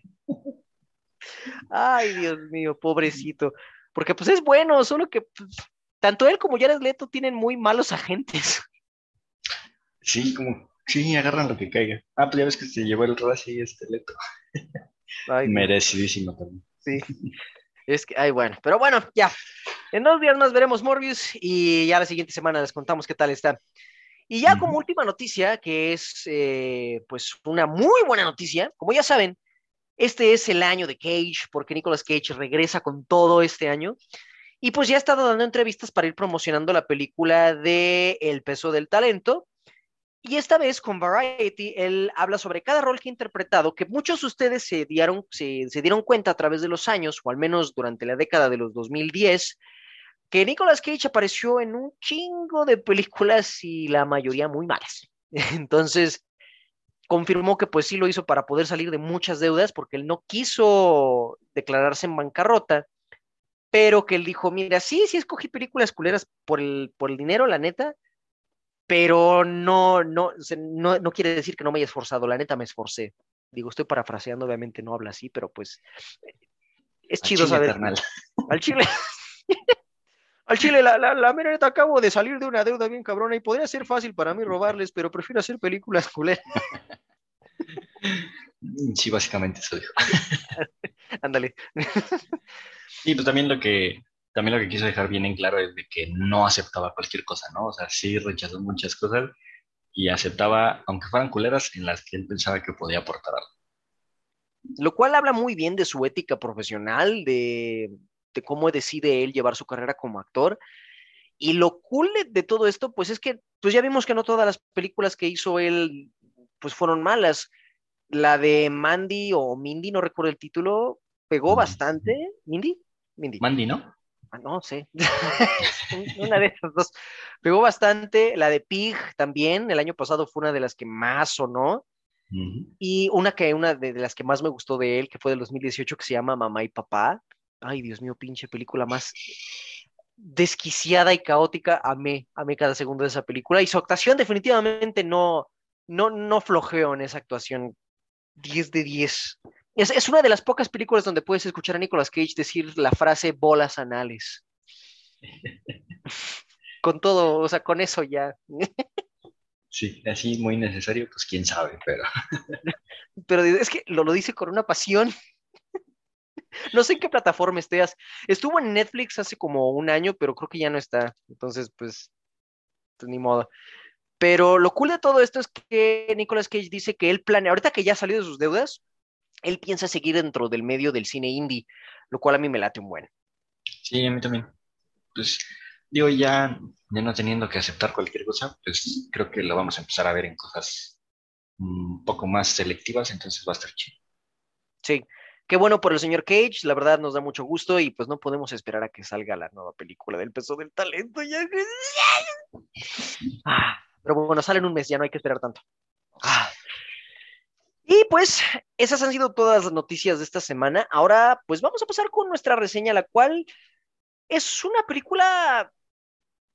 Speaker 2: Ay, Dios mío, pobrecito. Porque pues es bueno, solo que pues, tanto él como Jared Leto tienen muy malos agentes.
Speaker 3: Sí, como, sí, agarran lo que caiga. Ah, pues ya ves que se llevó el Razi este leto. (laughs)
Speaker 2: Ay, Dios.
Speaker 3: Merecidísimo también.
Speaker 2: Sí. Es que, ay, bueno, pero bueno, ya. En dos días más veremos Morbius y ya la siguiente semana les contamos qué tal está. Y ya como última noticia, que es eh, pues una muy buena noticia, como ya saben, este es el año de Cage, porque Nicolas Cage regresa con todo este año. Y pues ya ha estado dando entrevistas para ir promocionando la película de El peso del talento. Y esta vez con Variety, él habla sobre cada rol que ha interpretado, que muchos de ustedes se dieron, se, dieron cuenta a través de los años, o al menos durante la década de los 2010, que Nicolas Cage apareció en un chingo de películas y la mayoría muy malas. (laughs) Entonces, confirmó que pues sí lo hizo para poder salir de muchas deudas, porque él no quiso declararse en bancarrota, pero que él dijo, mira, sí, sí escogí películas culeras por el, por el dinero, la neta, pero no, no, no, no quiere decir que no me haya esforzado, la neta me esforcé. Digo, estoy parafraseando, obviamente no habla así, pero pues es
Speaker 3: Al
Speaker 2: chido
Speaker 3: chile,
Speaker 2: saber.
Speaker 3: carnal.
Speaker 2: Al chile. (laughs) Al chile, la, la, la mera neta, acabo de salir de una deuda bien cabrona y podría ser fácil para mí robarles, pero prefiero hacer películas culeras. (laughs)
Speaker 3: Sí, básicamente eso dijo. (laughs)
Speaker 2: Ándale.
Speaker 3: Y pues también lo que, también lo que quiso dejar bien en claro es de que no aceptaba cualquier cosa, ¿no? O sea, sí rechazó muchas cosas y aceptaba, aunque fueran culeras, en las que él pensaba que podía aportar algo.
Speaker 2: Lo cual habla muy bien de su ética profesional, de, de cómo decide él llevar su carrera como actor. Y lo cool de, todo esto, pues es que, pues ya vimos que no todas las películas que hizo él, pues fueron malas. La de Mandy o Mindy, no recuerdo el título, pegó bastante. ¿Mindy? Mindy.
Speaker 3: Mandy, ¿no?
Speaker 2: Ah, no sé. (laughs) una de esas dos. Pegó bastante. La de Pig también. El año pasado fue una de las que más sonó.
Speaker 3: Ujú.
Speaker 2: Y una que una de, de las que más me gustó de él, que fue del 2018, que se llama Mamá y Papá. Ay, Dios mío, pinche película más desquiciada y caótica. Amé, amé cada segundo de esa película. Y su actuación definitivamente no, no, no flojeó en esa actuación. 10 de 10. Es, es una de las pocas películas donde puedes escuchar a Nicolas Cage decir la frase bolas anales. Con todo, o sea, con eso ya.
Speaker 3: Sí, así muy necesario, pues quién sabe, pero (laughs)
Speaker 2: Pero es que lo, lo dice con una pasión. No sé en qué plataforma estés. Estuvo en Netflix hace como un año, pero creo que ya no está. Entonces, pues, pues, ni modo. Pero lo cool de todo esto es que Nicolas Cage dice que él planea, ahorita que ya salió de sus deudas, él piensa seguir dentro del medio del cine indie, lo cual a mí me late un buen.
Speaker 3: sí, a mí también. Pues digo, ya, ya no teniendo que aceptar cualquier cosa, pues creo que lo vamos a empezar a ver en cosas un poco más selectivas, entonces va a estar chido.
Speaker 2: Sí, qué bueno por el señor Cage, la verdad nos da mucho gusto y pues no podemos esperar a que salga la nueva película del peso del talento. Ya. (laughs) Ah, pero bueno, sale en un mes, ya no hay que esperar tanto. Ah. Pues esas han sido todas las noticias de esta semana. Ahora pues vamos a pasar con nuestra reseña, la cual es una película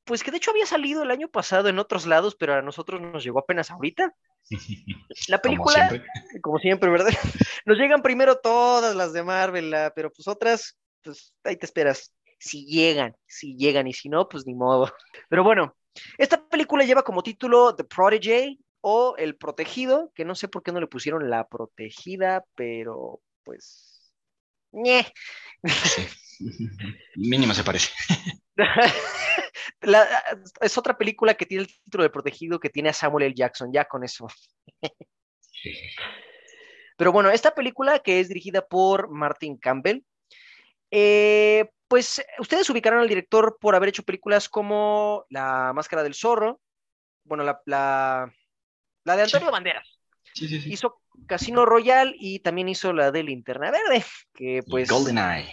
Speaker 2: pues que de hecho había salido el año pasado en otros lados, pero a nosotros nos llegó apenas ahorita. La
Speaker 3: Como
Speaker 2: película,
Speaker 3: siempre.
Speaker 2: como siempre, ¿verdad? (laughs) Nos llegan primero todas las de Marvel, pero pues otras, pues ahí te esperas. Si llegan, si llegan, y si no, pues ni modo. Pero bueno, esta película lleva como título The Protege o El Protegido, que no sé por qué no le pusieron La Protegida, pero pues. ñe. (laughs)
Speaker 3: Mínimo se parece. (laughs)
Speaker 2: La- es otra película que tiene el título de Protegido que tiene a Samuel L. Jackson, ya con eso. (laughs) Pero bueno, esta película que es dirigida por Martin Campbell, eh, pues ustedes ubicaron al director por haber hecho películas como La Máscara del Zorro, bueno, la, la, la de Antonio
Speaker 3: Sí.
Speaker 2: Banderas,
Speaker 3: Sí, sí, sí.
Speaker 2: hizo Casino Royale y también hizo la de Linterna Verde, que pues...
Speaker 3: GoldenEye.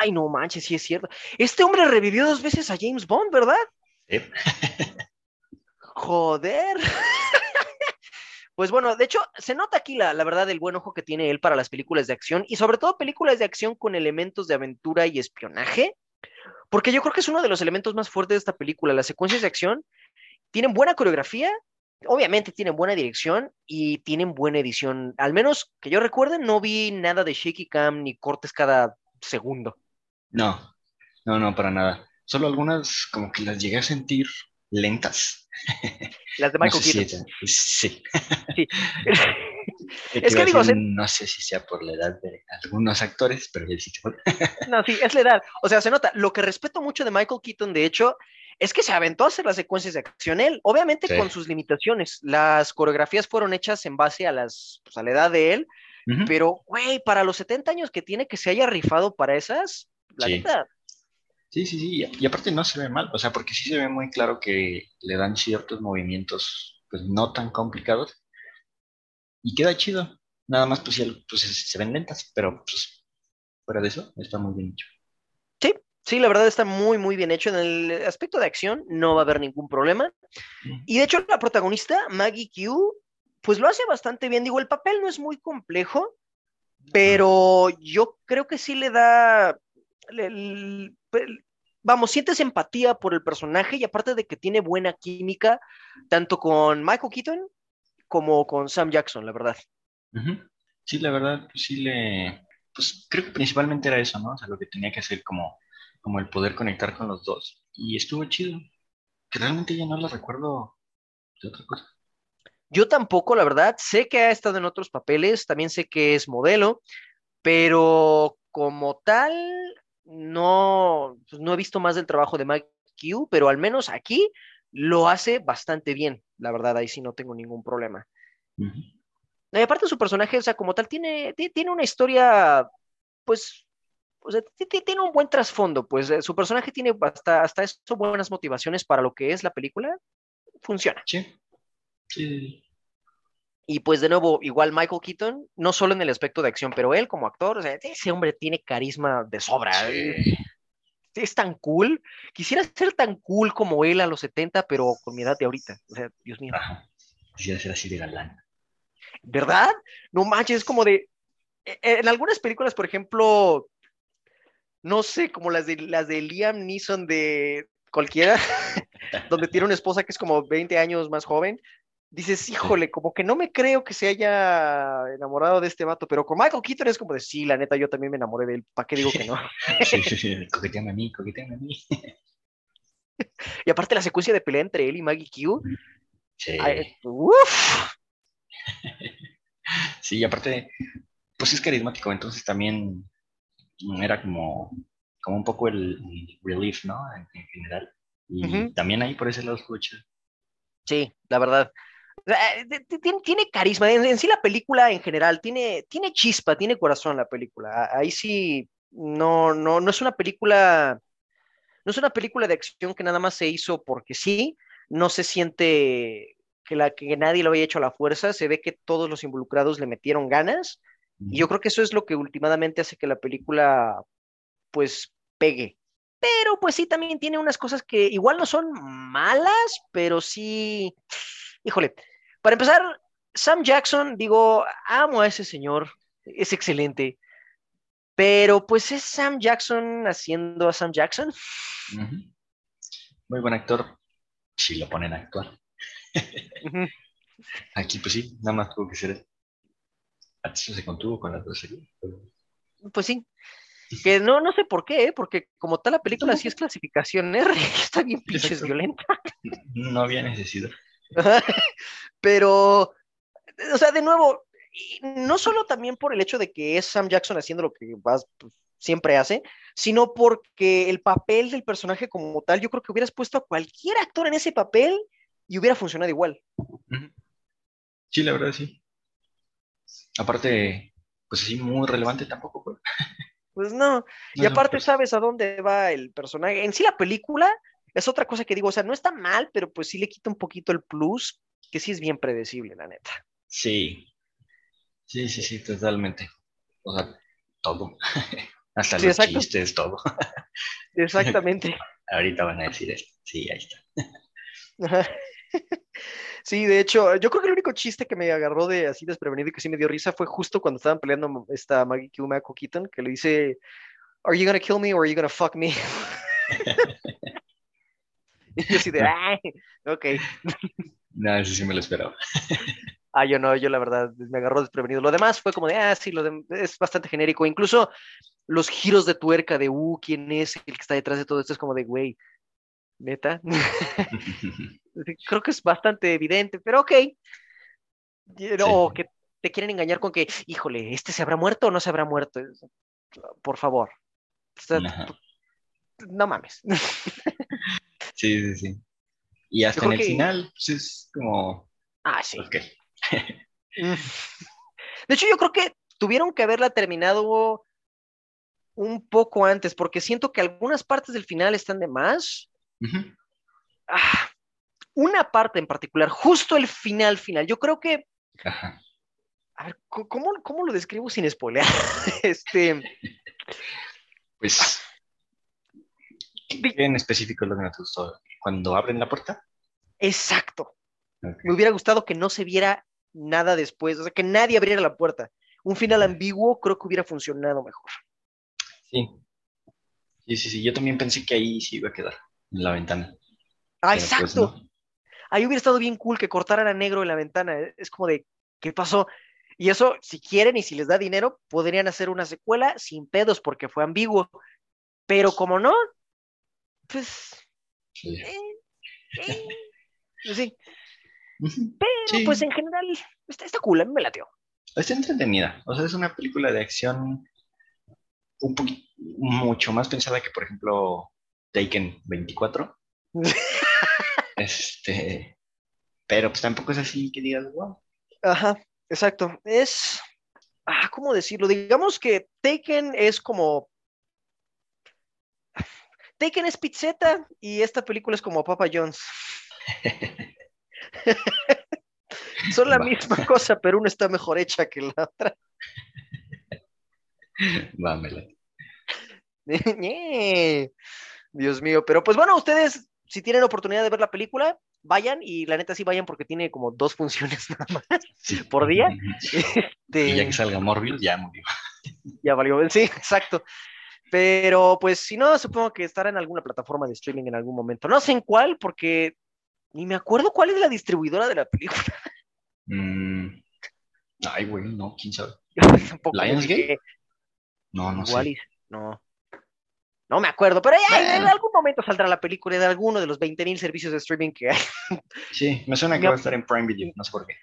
Speaker 2: Ay, no manches, sí es cierto. Este hombre revivió dos veces a James Bond, ¿verdad?
Speaker 3: Sí. (laughs)
Speaker 2: Joder. (laughs) Pues bueno, de hecho, se nota aquí la, la verdad el buen ojo que tiene él para las películas de acción y sobre todo películas de acción con elementos de aventura y espionaje, porque yo creo que es uno de los elementos más fuertes de esta película. Las secuencias de acción tienen buena coreografía, obviamente tienen buena dirección y tienen buena edición. Al menos que yo recuerde, no vi nada de shaky cam ni cortes cada segundo.
Speaker 3: No, no, no, para nada. Solo algunas como que las llegué a sentir lentas. (laughs)
Speaker 2: Las de
Speaker 3: No
Speaker 2: Michael
Speaker 3: sé si
Speaker 2: Keaton.
Speaker 3: sí. (laughs) (laughs)
Speaker 2: Es que digo,
Speaker 3: no sé si sea por la edad de algunos actores, pero te
Speaker 2: No, sí, es la edad. O sea, se nota. Lo que respeto mucho de Michael Keaton, de hecho, es que se aventó a hacer las secuencias de acción él, obviamente
Speaker 3: Sí.
Speaker 2: con sus limitaciones. Las coreografías fueron hechas en base a las, pues, a la edad de él, pero, güey, para los 70 años que tiene que se haya rifado para esas, la
Speaker 3: Sí.
Speaker 2: neta,
Speaker 3: Sí, sí, sí. Y aparte no se ve mal, o sea, porque sí se ve muy claro que le dan ciertos movimientos, pues no tan complicados. Y queda chido. Nada más, pues, pues se, se ven lentas, pero pues fuera de eso, está muy bien hecho.
Speaker 2: sí, sí, la verdad está muy, muy bien hecho. En el aspecto de acción no va a haber ningún problema. Y de hecho, la protagonista, Maggie Q, pues lo hace bastante bien. Digo, el papel no es muy complejo, pero yo creo que sí le da. el- el- vamos, sientes empatía por el personaje y aparte de que tiene buena química, tanto con Michael Keaton como con Sam Jackson, la verdad.
Speaker 3: Sí, la verdad, pues sí le... Pues creo que principalmente era eso, ¿no? O sea, lo que tenía que hacer como, como el poder conectar con los dos. Y estuvo chido. Que realmente ya no lo recuerdo de otra cosa.
Speaker 2: Yo tampoco, la verdad, sé que ha estado en otros papeles, también sé que es modelo, pero como tal, no, pues, no he visto más del trabajo de Mike Q, pero al menos aquí lo hace bastante bien, la verdad, ahí sí no tengo ningún problema.
Speaker 3: Ujú.
Speaker 2: Y aparte su personaje, o sea, como tal, tiene, ti- tiene una historia, pues, o sea, ti- ti- tiene un buen trasfondo, pues eh, su personaje tiene hasta, hasta eso buenas motivaciones para lo que es la película, funciona.
Speaker 3: Sí. Sí.
Speaker 2: Y pues de nuevo, igual Michael Keaton, no solo en el aspecto de acción, pero él como actor, o sea, ese hombre tiene carisma de sobra. eh,
Speaker 3: Sí.
Speaker 2: Es tan cool. Quisiera ser tan cool como él a los 70, pero con mi edad de ahorita. O sea, Dios mío.
Speaker 3: Ajá. Quisiera ser así de galán.
Speaker 2: ¿Verdad? No manches, es como de. eh, En algunas películas, por ejemplo, no sé, como las de las de Liam Neeson de cualquiera, (laughs) donde tiene una esposa que es como 20 años más joven, dices, híjole, como que no me creo que se haya enamorado de este vato, pero con Michael Keaton es como de, sí, la neta, yo también me enamoré de él, ¿para qué digo que no? (laughs)
Speaker 3: Sí, sí, sí. (laughs) Coqueteame a mí, coqueteame a mí.
Speaker 2: Y aparte la secuencia de pelea entre él y Maggie Q,
Speaker 3: Sí.
Speaker 2: ay, uf,
Speaker 3: Sí, y aparte, pues es carismático, entonces también era como, como un poco el el relief, ¿no? En, en general. Y
Speaker 2: Ujú.
Speaker 3: también ahí por ese lado chido.
Speaker 2: sí, la verdad. Eh, ti- ti- Tiene, tiene carisma, en, en sí la película en general, tiene, tiene chispa, tiene corazón la película. Ahí sí, no, no, no es una película, no es una película de acción que nada más se hizo porque sí, no se siente que, la, que nadie lo haya hecho a la fuerza, se ve que todos los involucrados le metieron ganas, y yo creo que eso es lo que últimamente hace que la película, pues, pegue. Pero pues sí, también tiene unas cosas que igual no son malas, pero sí, híjole, para empezar, Sam Jackson, digo, amo a ese señor, es excelente, pero pues es Sam Jackson haciendo a Sam Jackson.
Speaker 3: Muy buen actor, si lo ponen a actuar. (laughs) Aquí, pues sí, nada más tuvo que ser Antes se contuvo con series. pero-
Speaker 2: Pues sí, que no, no sé por qué, ¿eh? porque como tal la película sí es clasificación R, (laughs) está bien pinches violenta.
Speaker 3: No había necesidad. (laughs)
Speaker 2: Pero, o sea, de nuevo, no solo también por el hecho de que es Sam Jackson haciendo lo que vas- pues, siempre hace, sino porque el papel del personaje como tal, yo creo que hubieras puesto a cualquier actor en ese papel y hubiera funcionado igual.
Speaker 3: Sí, la verdad, sí. Aparte, pues sí, muy relevante tampoco. pues.
Speaker 2: Pues no, y
Speaker 3: No,
Speaker 2: aparte
Speaker 3: pues,
Speaker 2: sabes a dónde va el personaje. En sí la película es otra cosa que digo, o sea, no está mal, pero pues sí le quita un poquito el plus, que sí es bien predecible, la neta.
Speaker 3: Sí. Sí, sí, sí, totalmente. O sea, todo. (laughs) Hasta
Speaker 2: Sí,
Speaker 3: los
Speaker 2: exacto.
Speaker 3: chistes, todo.
Speaker 2: Exactamente. (laughs)
Speaker 3: Ahorita van a decir esto. Sí, ahí está. (laughs)
Speaker 2: Sí, de hecho, yo creo que el único chiste que me agarró de así desprevenido y que sí me dio risa fue justo cuando estaban peleando esta Maggie Q, Michael Keaton, que le dice, ¿Are you gonna kill me or are you gonna fuck me? (laughs) y yo así de, ¡ay! Ok.
Speaker 3: No, eso sí me lo esperaba. (laughs)
Speaker 2: Ah, yo no, yo la verdad me agarró desprevenido. Lo demás fue como de, ah, sí, lo dem- es bastante genérico. Incluso los giros de tuerca de, uh, ¿quién es el que está detrás de todo esto? Es como de, güey, neta. (laughs) Creo que es bastante evidente, pero ok. O que te quieren engañar con que, híjole, ¿este se habrá muerto o no se habrá muerto? Por favor. O sea,
Speaker 3: Ajá.
Speaker 2: no mames.
Speaker 3: Sí, sí, sí. Y hasta en el
Speaker 2: que-
Speaker 3: final, pues es como,
Speaker 2: Ah, sí.
Speaker 3: ok.
Speaker 2: Mm. (laughs) De hecho, yo creo que tuvieron que haberla terminado un poco antes, porque siento que algunas partes del final están de más. Ah, una parte en particular, justo el final final. Yo creo que,
Speaker 3: Ajá.
Speaker 2: a ver, ¿cómo, cómo lo describo sin spoilear? (laughs) Este,
Speaker 3: Pues, ¿qué en específico es lo que no te gustó? Cuando abren la puerta.
Speaker 2: exacto. Me hubiera gustado que no se viera nada después, o sea, que nadie abriera la puerta. Un final ambiguo creo que hubiera funcionado mejor.
Speaker 3: Sí. Sí, sí, sí. Yo también pensé que ahí sí iba a quedar, en la ventana.
Speaker 2: Ah,
Speaker 3: Pero, pues,
Speaker 2: exacto.
Speaker 3: no.
Speaker 2: Ahí hubiera estado bien cool que cortaran a negro en la ventana. Es como de, ¿qué pasó? Y eso, si quieren y si les da dinero, podrían hacer una secuela sin pedos porque fue ambiguo. Pero como no, pues...
Speaker 3: Sí.
Speaker 2: eh, eh, sí. Pero
Speaker 3: Sí.
Speaker 2: pues en general está, está cool, a mí me lateó.
Speaker 3: Está entretenida. O sea, es una película de acción un poquito mucho más pensada que, por ejemplo, Taken 24. (laughs) Este, pero pues tampoco es así que digas, wow.
Speaker 2: Ajá, exacto. Es, ah, ¿cómo decirlo? Digamos que Taken es como... Taken es pizzeta y esta película es como Papa John's. (laughs) Son la
Speaker 3: Va.
Speaker 2: misma cosa, pero una está mejor hecha que la otra. (laughs)
Speaker 3: Va, me late.
Speaker 2: Ñe. Dios mío, pero pues bueno, ustedes, si tienen oportunidad de ver la película, vayan y la neta sí vayan porque tiene como dos funciones (laughs) nada más.
Speaker 3: Sí.
Speaker 2: ¿Por día? (laughs)
Speaker 3: Y ya
Speaker 2: Este,
Speaker 3: que salga Morbius, ya murió. (laughs)
Speaker 2: ya valió, sí, exacto. Pero pues si no, supongo que estará en alguna plataforma de streaming en algún momento. No sé en cuál, porque ni me acuerdo cuál es la distribuidora de la película.
Speaker 3: Mm. Ay, güey, no, quién sabe. ¿Lionsgate? No, no sé.
Speaker 2: no. No me acuerdo, pero ya, en algún momento saldrá la película de alguno de los 20.000 servicios de streaming que hay.
Speaker 3: Sí, me suena que
Speaker 2: Me-
Speaker 3: va a estar en Prime Video, no sé por qué.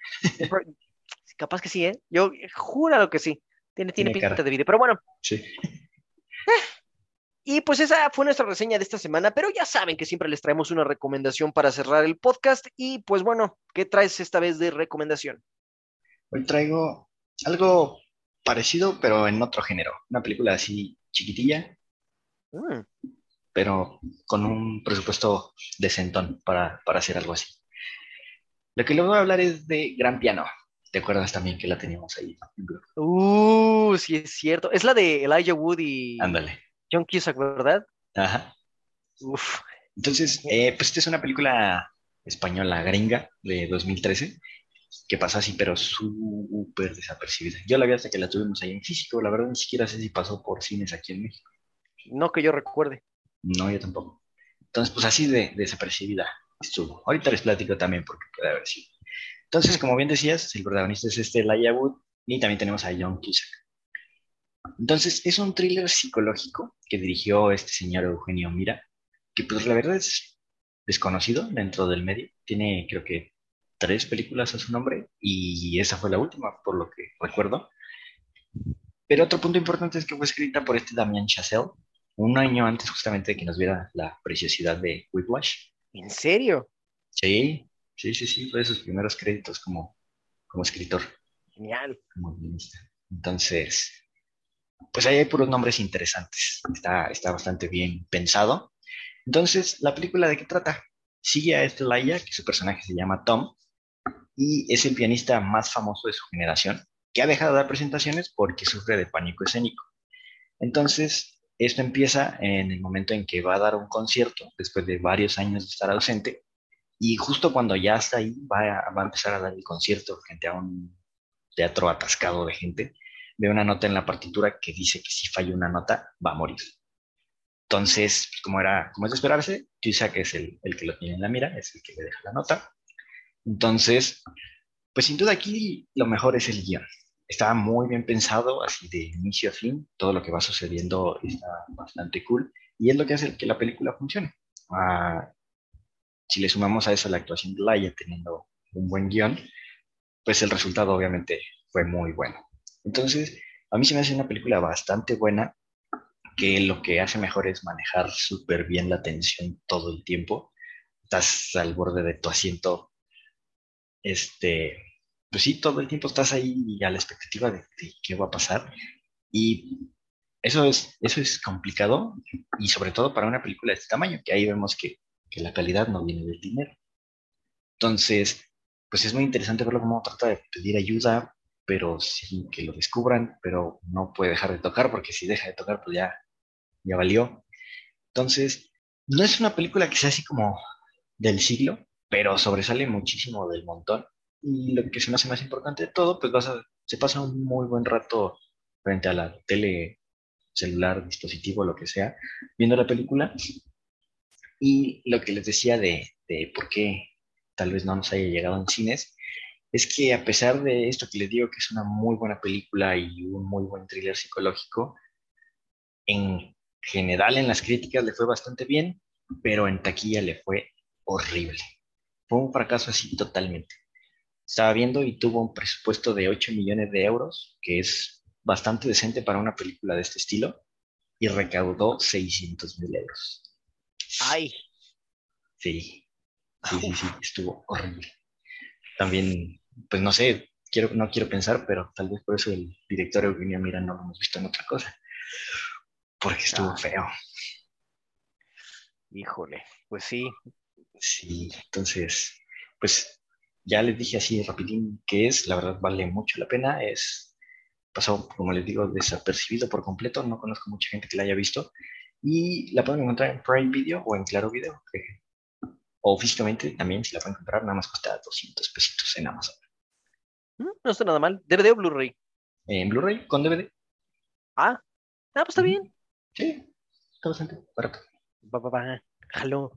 Speaker 2: Capaz que sí, ¿eh? Yo juro que sí. Tiene, tiene,
Speaker 3: Tiene
Speaker 2: pinta de video. Pero bueno,
Speaker 3: Sí. (laughs)
Speaker 2: y pues esa fue nuestra reseña de esta semana. Pero ya saben que siempre les traemos una recomendación para cerrar el podcast. Y pues bueno, ¿qué traes esta vez de recomendación?
Speaker 3: Hoy traigo algo parecido, pero en otro género. Una película así chiquitilla,
Speaker 2: Mm,
Speaker 3: pero con un presupuesto decentón para, para hacer algo así. Lo que les voy a hablar es de Gran Piano. ¿Te acuerdas también que la teníamos ahí?
Speaker 2: Uh, sí es cierto. Es la de Elijah Wood y
Speaker 3: Ándale.
Speaker 2: John Cusack, ¿verdad?
Speaker 3: Ajá.
Speaker 2: Uf.
Speaker 3: Entonces, eh, pues esta es una película española gringa de 2013 que pasa así, pero súper desapercibida. Yo la vi hasta que la tuvimos ahí en físico, la verdad ni siquiera sé si pasó por cines aquí en México.
Speaker 2: No que yo recuerde.
Speaker 3: No, yo tampoco. Entonces, pues así de desapercibida estuvo. Ahorita les platico también porque puede haber sido. Entonces, como bien decías, el protagonista es este Elijah Wood y también tenemos a John Cusack. Entonces, es un thriller psicológico que dirigió este señor Eugenio Mira, que pues la verdad es desconocido dentro del medio. Tiene creo que tres películas a su nombre y esa fue la última, por lo que recuerdo. Pero otro punto importante es que fue escrita por este Damien Chazelle, un año antes justamente de que nos viera la preciosidad de Whiplash.
Speaker 2: ¿En serio?
Speaker 3: Sí, sí, sí, sí, fue de sus primeros créditos como, como escritor,
Speaker 2: Genial.
Speaker 3: como guionista. Entonces, pues ahí hay puros nombres interesantes. Está, está bastante bien pensado. Entonces, ¿la película de qué trata? Sigue a este Laia, que su personaje se llama Tom, y es el pianista más famoso de su generación, que ha dejado de dar presentaciones porque sufre de pánico escénico. Entonces, esto empieza en el momento en que va a dar un concierto, después de varios años de estar ausente, y justo cuando ya está ahí, va a, empezar a dar el concierto frente a un teatro atascado de gente, ve una nota en la partitura que dice que si falla una nota, va a morir. Entonces, como, era, como es de esperarse, Cusack es el, el que lo tiene en la mira, es el que le deja la nota. Entonces, pues sin duda aquí lo mejor es el guion. Está muy bien pensado, así de inicio a fin, todo lo que va sucediendo está bastante cool y es lo que hace que la película funcione. Ah, si le sumamos a eso la actuación de Laia teniendo un buen guion, pues el resultado obviamente fue muy bueno. Entonces, a mí se me hace una película bastante buena que lo que hace mejor es manejar súper bien la tensión todo el tiempo. Estás al borde de tu asiento, este, pues sí, todo el tiempo estás ahí a la expectativa de, de qué va a pasar. Y eso es, eso es complicado y sobre todo para una película de este tamaño, que ahí vemos que, que la calidad no viene del dinero. Entonces, pues es muy interesante verlo cómo trata de pedir ayuda, pero sin que lo descubran, pero no puede dejar de tocar, porque si deja de tocar, pues ya, ya valió. Entonces, no es una película que sea así como del siglo, pero sobresale muchísimo del montón. Y lo que se me hace más importante de todo, pues vas se pasa un muy buen rato frente a la tele, celular, dispositivo, lo que sea, viendo la película. Y lo que les decía de, de por qué tal vez no nos haya llegado en cines, es que a pesar de esto que les digo que es una muy buena película y un muy buen thriller psicológico, en general en las críticas le fue bastante bien, pero en taquilla le fue horrible. Fue un fracaso así totalmente. Estaba viendo y tuvo un presupuesto de 8 millones de euros, que es bastante decente para una película de este estilo, y recaudó 600 mil euros.
Speaker 2: Ay.
Speaker 3: Sí, sí, sí, sí, estuvo horrible. También, pues no sé, quiero, no quiero pensar, pero tal vez por eso el director Eugenio Mira no lo hemos visto en otra cosa, porque estuvo
Speaker 2: Ah.
Speaker 3: feo.
Speaker 2: Híjole, pues sí.
Speaker 3: Sí, entonces, pues ya les dije así rapidín que es, la verdad vale mucho la pena, es, pasó, como les digo, desapercibido por completo, no conozco mucha gente que la haya visto, y la pueden encontrar en Prime Video o en Claro Video, que- o físicamente también, si la pueden comprar, nada más cuesta 200 pesitos en Amazon.
Speaker 2: Mm, No está nada mal. DVD o Blu-ray.
Speaker 3: En Blu-ray, con DVD,
Speaker 2: Ah, ah, pues está bien.
Speaker 3: sí, está bastante barato.
Speaker 2: Va, va, va. Jaló.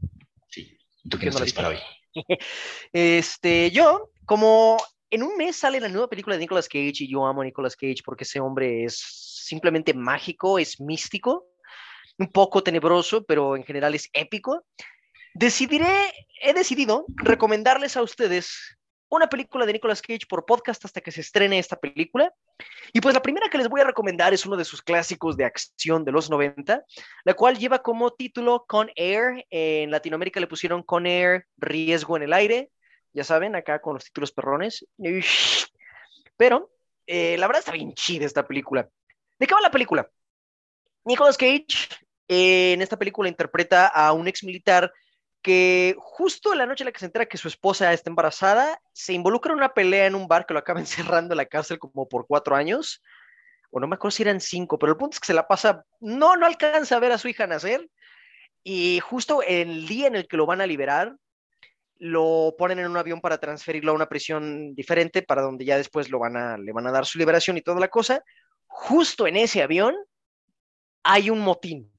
Speaker 3: Sí, ¿Y tú
Speaker 2: Qué
Speaker 3: nos traes para hoy? (laughs)
Speaker 2: Este, yo, como en un mes sale la nueva película de Nicolas Cage y yo amo a Nicolas Cage porque ese hombre es simplemente mágico, es místico, un poco tenebroso, pero en general es épico. Decidiré, he decidido recomendarles a ustedes una película de Nicolas Cage por podcast hasta que se estrene esta película. Y pues la primera que les voy a recomendar es uno de sus clásicos de acción de los 90, la cual lleva como título Con Air. En Latinoamérica le pusieron Con Air, Riesgo en el Aire. Ya saben, acá con los títulos perrones. Pero eh, la verdad está bien chida esta película. ¿De qué va la película? Nicolas Cage eh, en esta película interpreta a un ex militar que justo la noche en la que se entera que su esposa está embarazada, se involucra en una pelea en un bar que lo acaba encerrando (laughs) en la cárcel como por cuatro años, o no me acuerdo si eran cinco, pero el punto es que se la pasa, no, no alcanza a ver a su hija nacer, y justo el día en el que lo van a liberar, lo ponen en un avión para transferirlo a una prisión diferente, para donde ya después lo van a, le van a dar su liberación y toda la cosa. Justo en ese avión hay un motín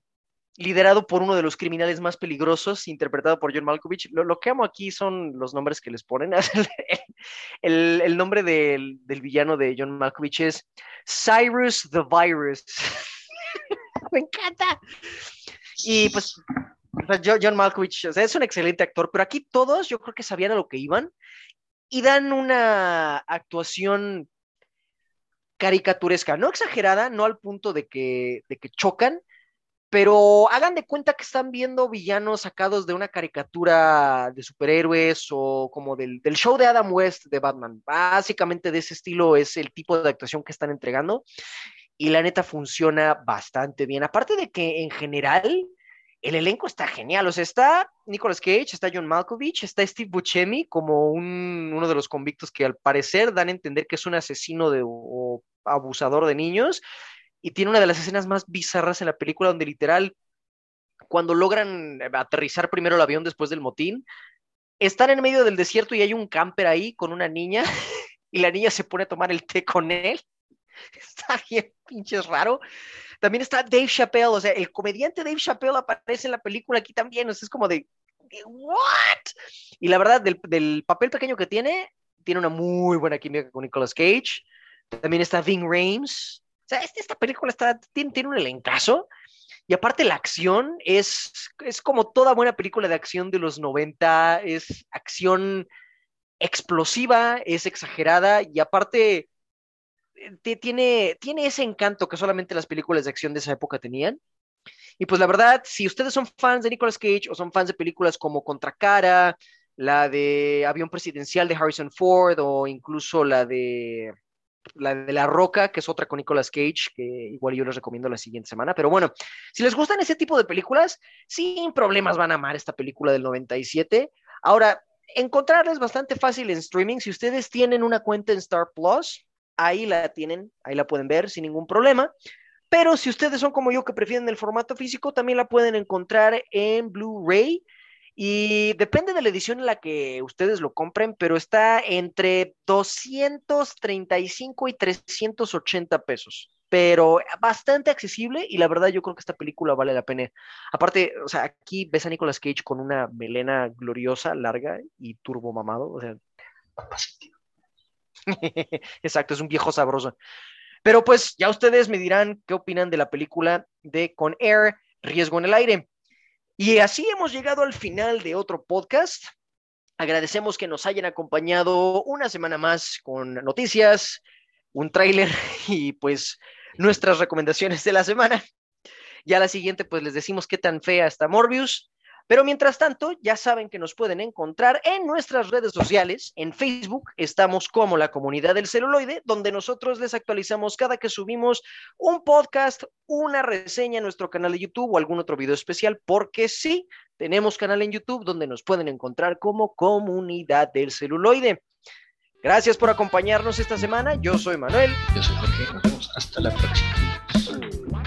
Speaker 2: liderado por uno de los criminales más peligrosos, interpretado por John Malkovich. Lo, lo que amo aquí son los nombres que les ponen. (laughs) el, nombre del, del, villano de John Malkovich es Cyrus the Virus. (laughs) Me encanta. Y pues John Malkovich, o sea, es un excelente actor, pero aquí todos yo creo que sabían a lo que iban y dan una actuación caricaturesca, no exagerada, no al punto de que, de que chocan, pero hagan de cuenta que están viendo villanos sacados de una caricatura de superhéroes o como del, show de Adam West de Batman. Básicamente de ese estilo es el tipo de actuación que están entregando y la neta funciona bastante bien. Aparte de que en general el elenco está genial, o sea, está Nicolas Cage, está John Malkovich, está Steve Buscemi como un, uno de los convictos que al parecer dan a entender que es un asesino de, o abusador de niños y tiene una de las escenas más bizarras en la película donde literal, cuando logran aterrizar primero el avión después del motín, están en medio del desierto y hay un camper ahí con una niña y la niña se pone a tomar el té con él. (laughs) Está bien pinches raro. También está Dave Chappelle, o sea, el comediante Dave Chappelle aparece en la película aquí también, o sea, es como de, ¿what? Y la verdad, del, papel pequeño que tiene, tiene una muy buena química con Nicolas Cage. También está Ving Rhames, sea, esta, esta película está, tiene, tiene un elencazo. Y aparte la acción es, es como toda buena película de acción de los 90, es acción explosiva, es exagerada y aparte tiene, tiene ese encanto que solamente las películas de acción de esa época tenían. Y pues la verdad, si ustedes son fans de Nicolas Cage o son fans de películas como Contracara, la de Avión Presidencial de Harrison Ford o incluso la de la de La Roca, que es otra con Nicolas Cage, que igual yo les recomiendo la siguiente semana. Pero bueno, si les gustan ese tipo de películas, sin problemas van a amar esta película del 97. Ahora, encontrarla es bastante fácil en streaming. Si ustedes tienen una cuenta en Star Plus, ahí la tienen, ahí la pueden ver sin ningún problema. Pero si ustedes son como yo que prefieren el formato físico, también la pueden encontrar en Blu-ray. Y depende de la edición en la que ustedes lo compren, pero está entre 235 y 380 pesos. Pero bastante accesible y la verdad yo creo que esta película vale la pena. Aparte, o sea, aquí ves a Nicolas Cage con una melena gloriosa, larga y turbo mamado. O sea, (laughs) Exacto, es un viejo sabroso. Pero pues ya ustedes me dirán qué opinan de la película de Con Air, Riesgo en el Aire. Y así hemos llegado al final de otro podcast. Agradecemos que nos hayan acompañado una semana más con noticias, un tráiler (laughs) y pues nuestras recomendaciones de la semana. Ya la siguiente pues les decimos qué tan fea está Morbius pero mientras tanto, ya saben que nos pueden encontrar en nuestras redes sociales. En Facebook estamos como la comunidad del celuloide, donde nosotros les actualizamos cada que subimos un podcast, una reseña en nuestro canal de YouTube o algún otro video especial, porque sí, tenemos canal en YouTube donde nos pueden encontrar como comunidad del celuloide. Gracias por acompañarnos esta semana. Yo soy Manuel.
Speaker 3: Yo soy Jorge. Nos vemos hasta la próxima.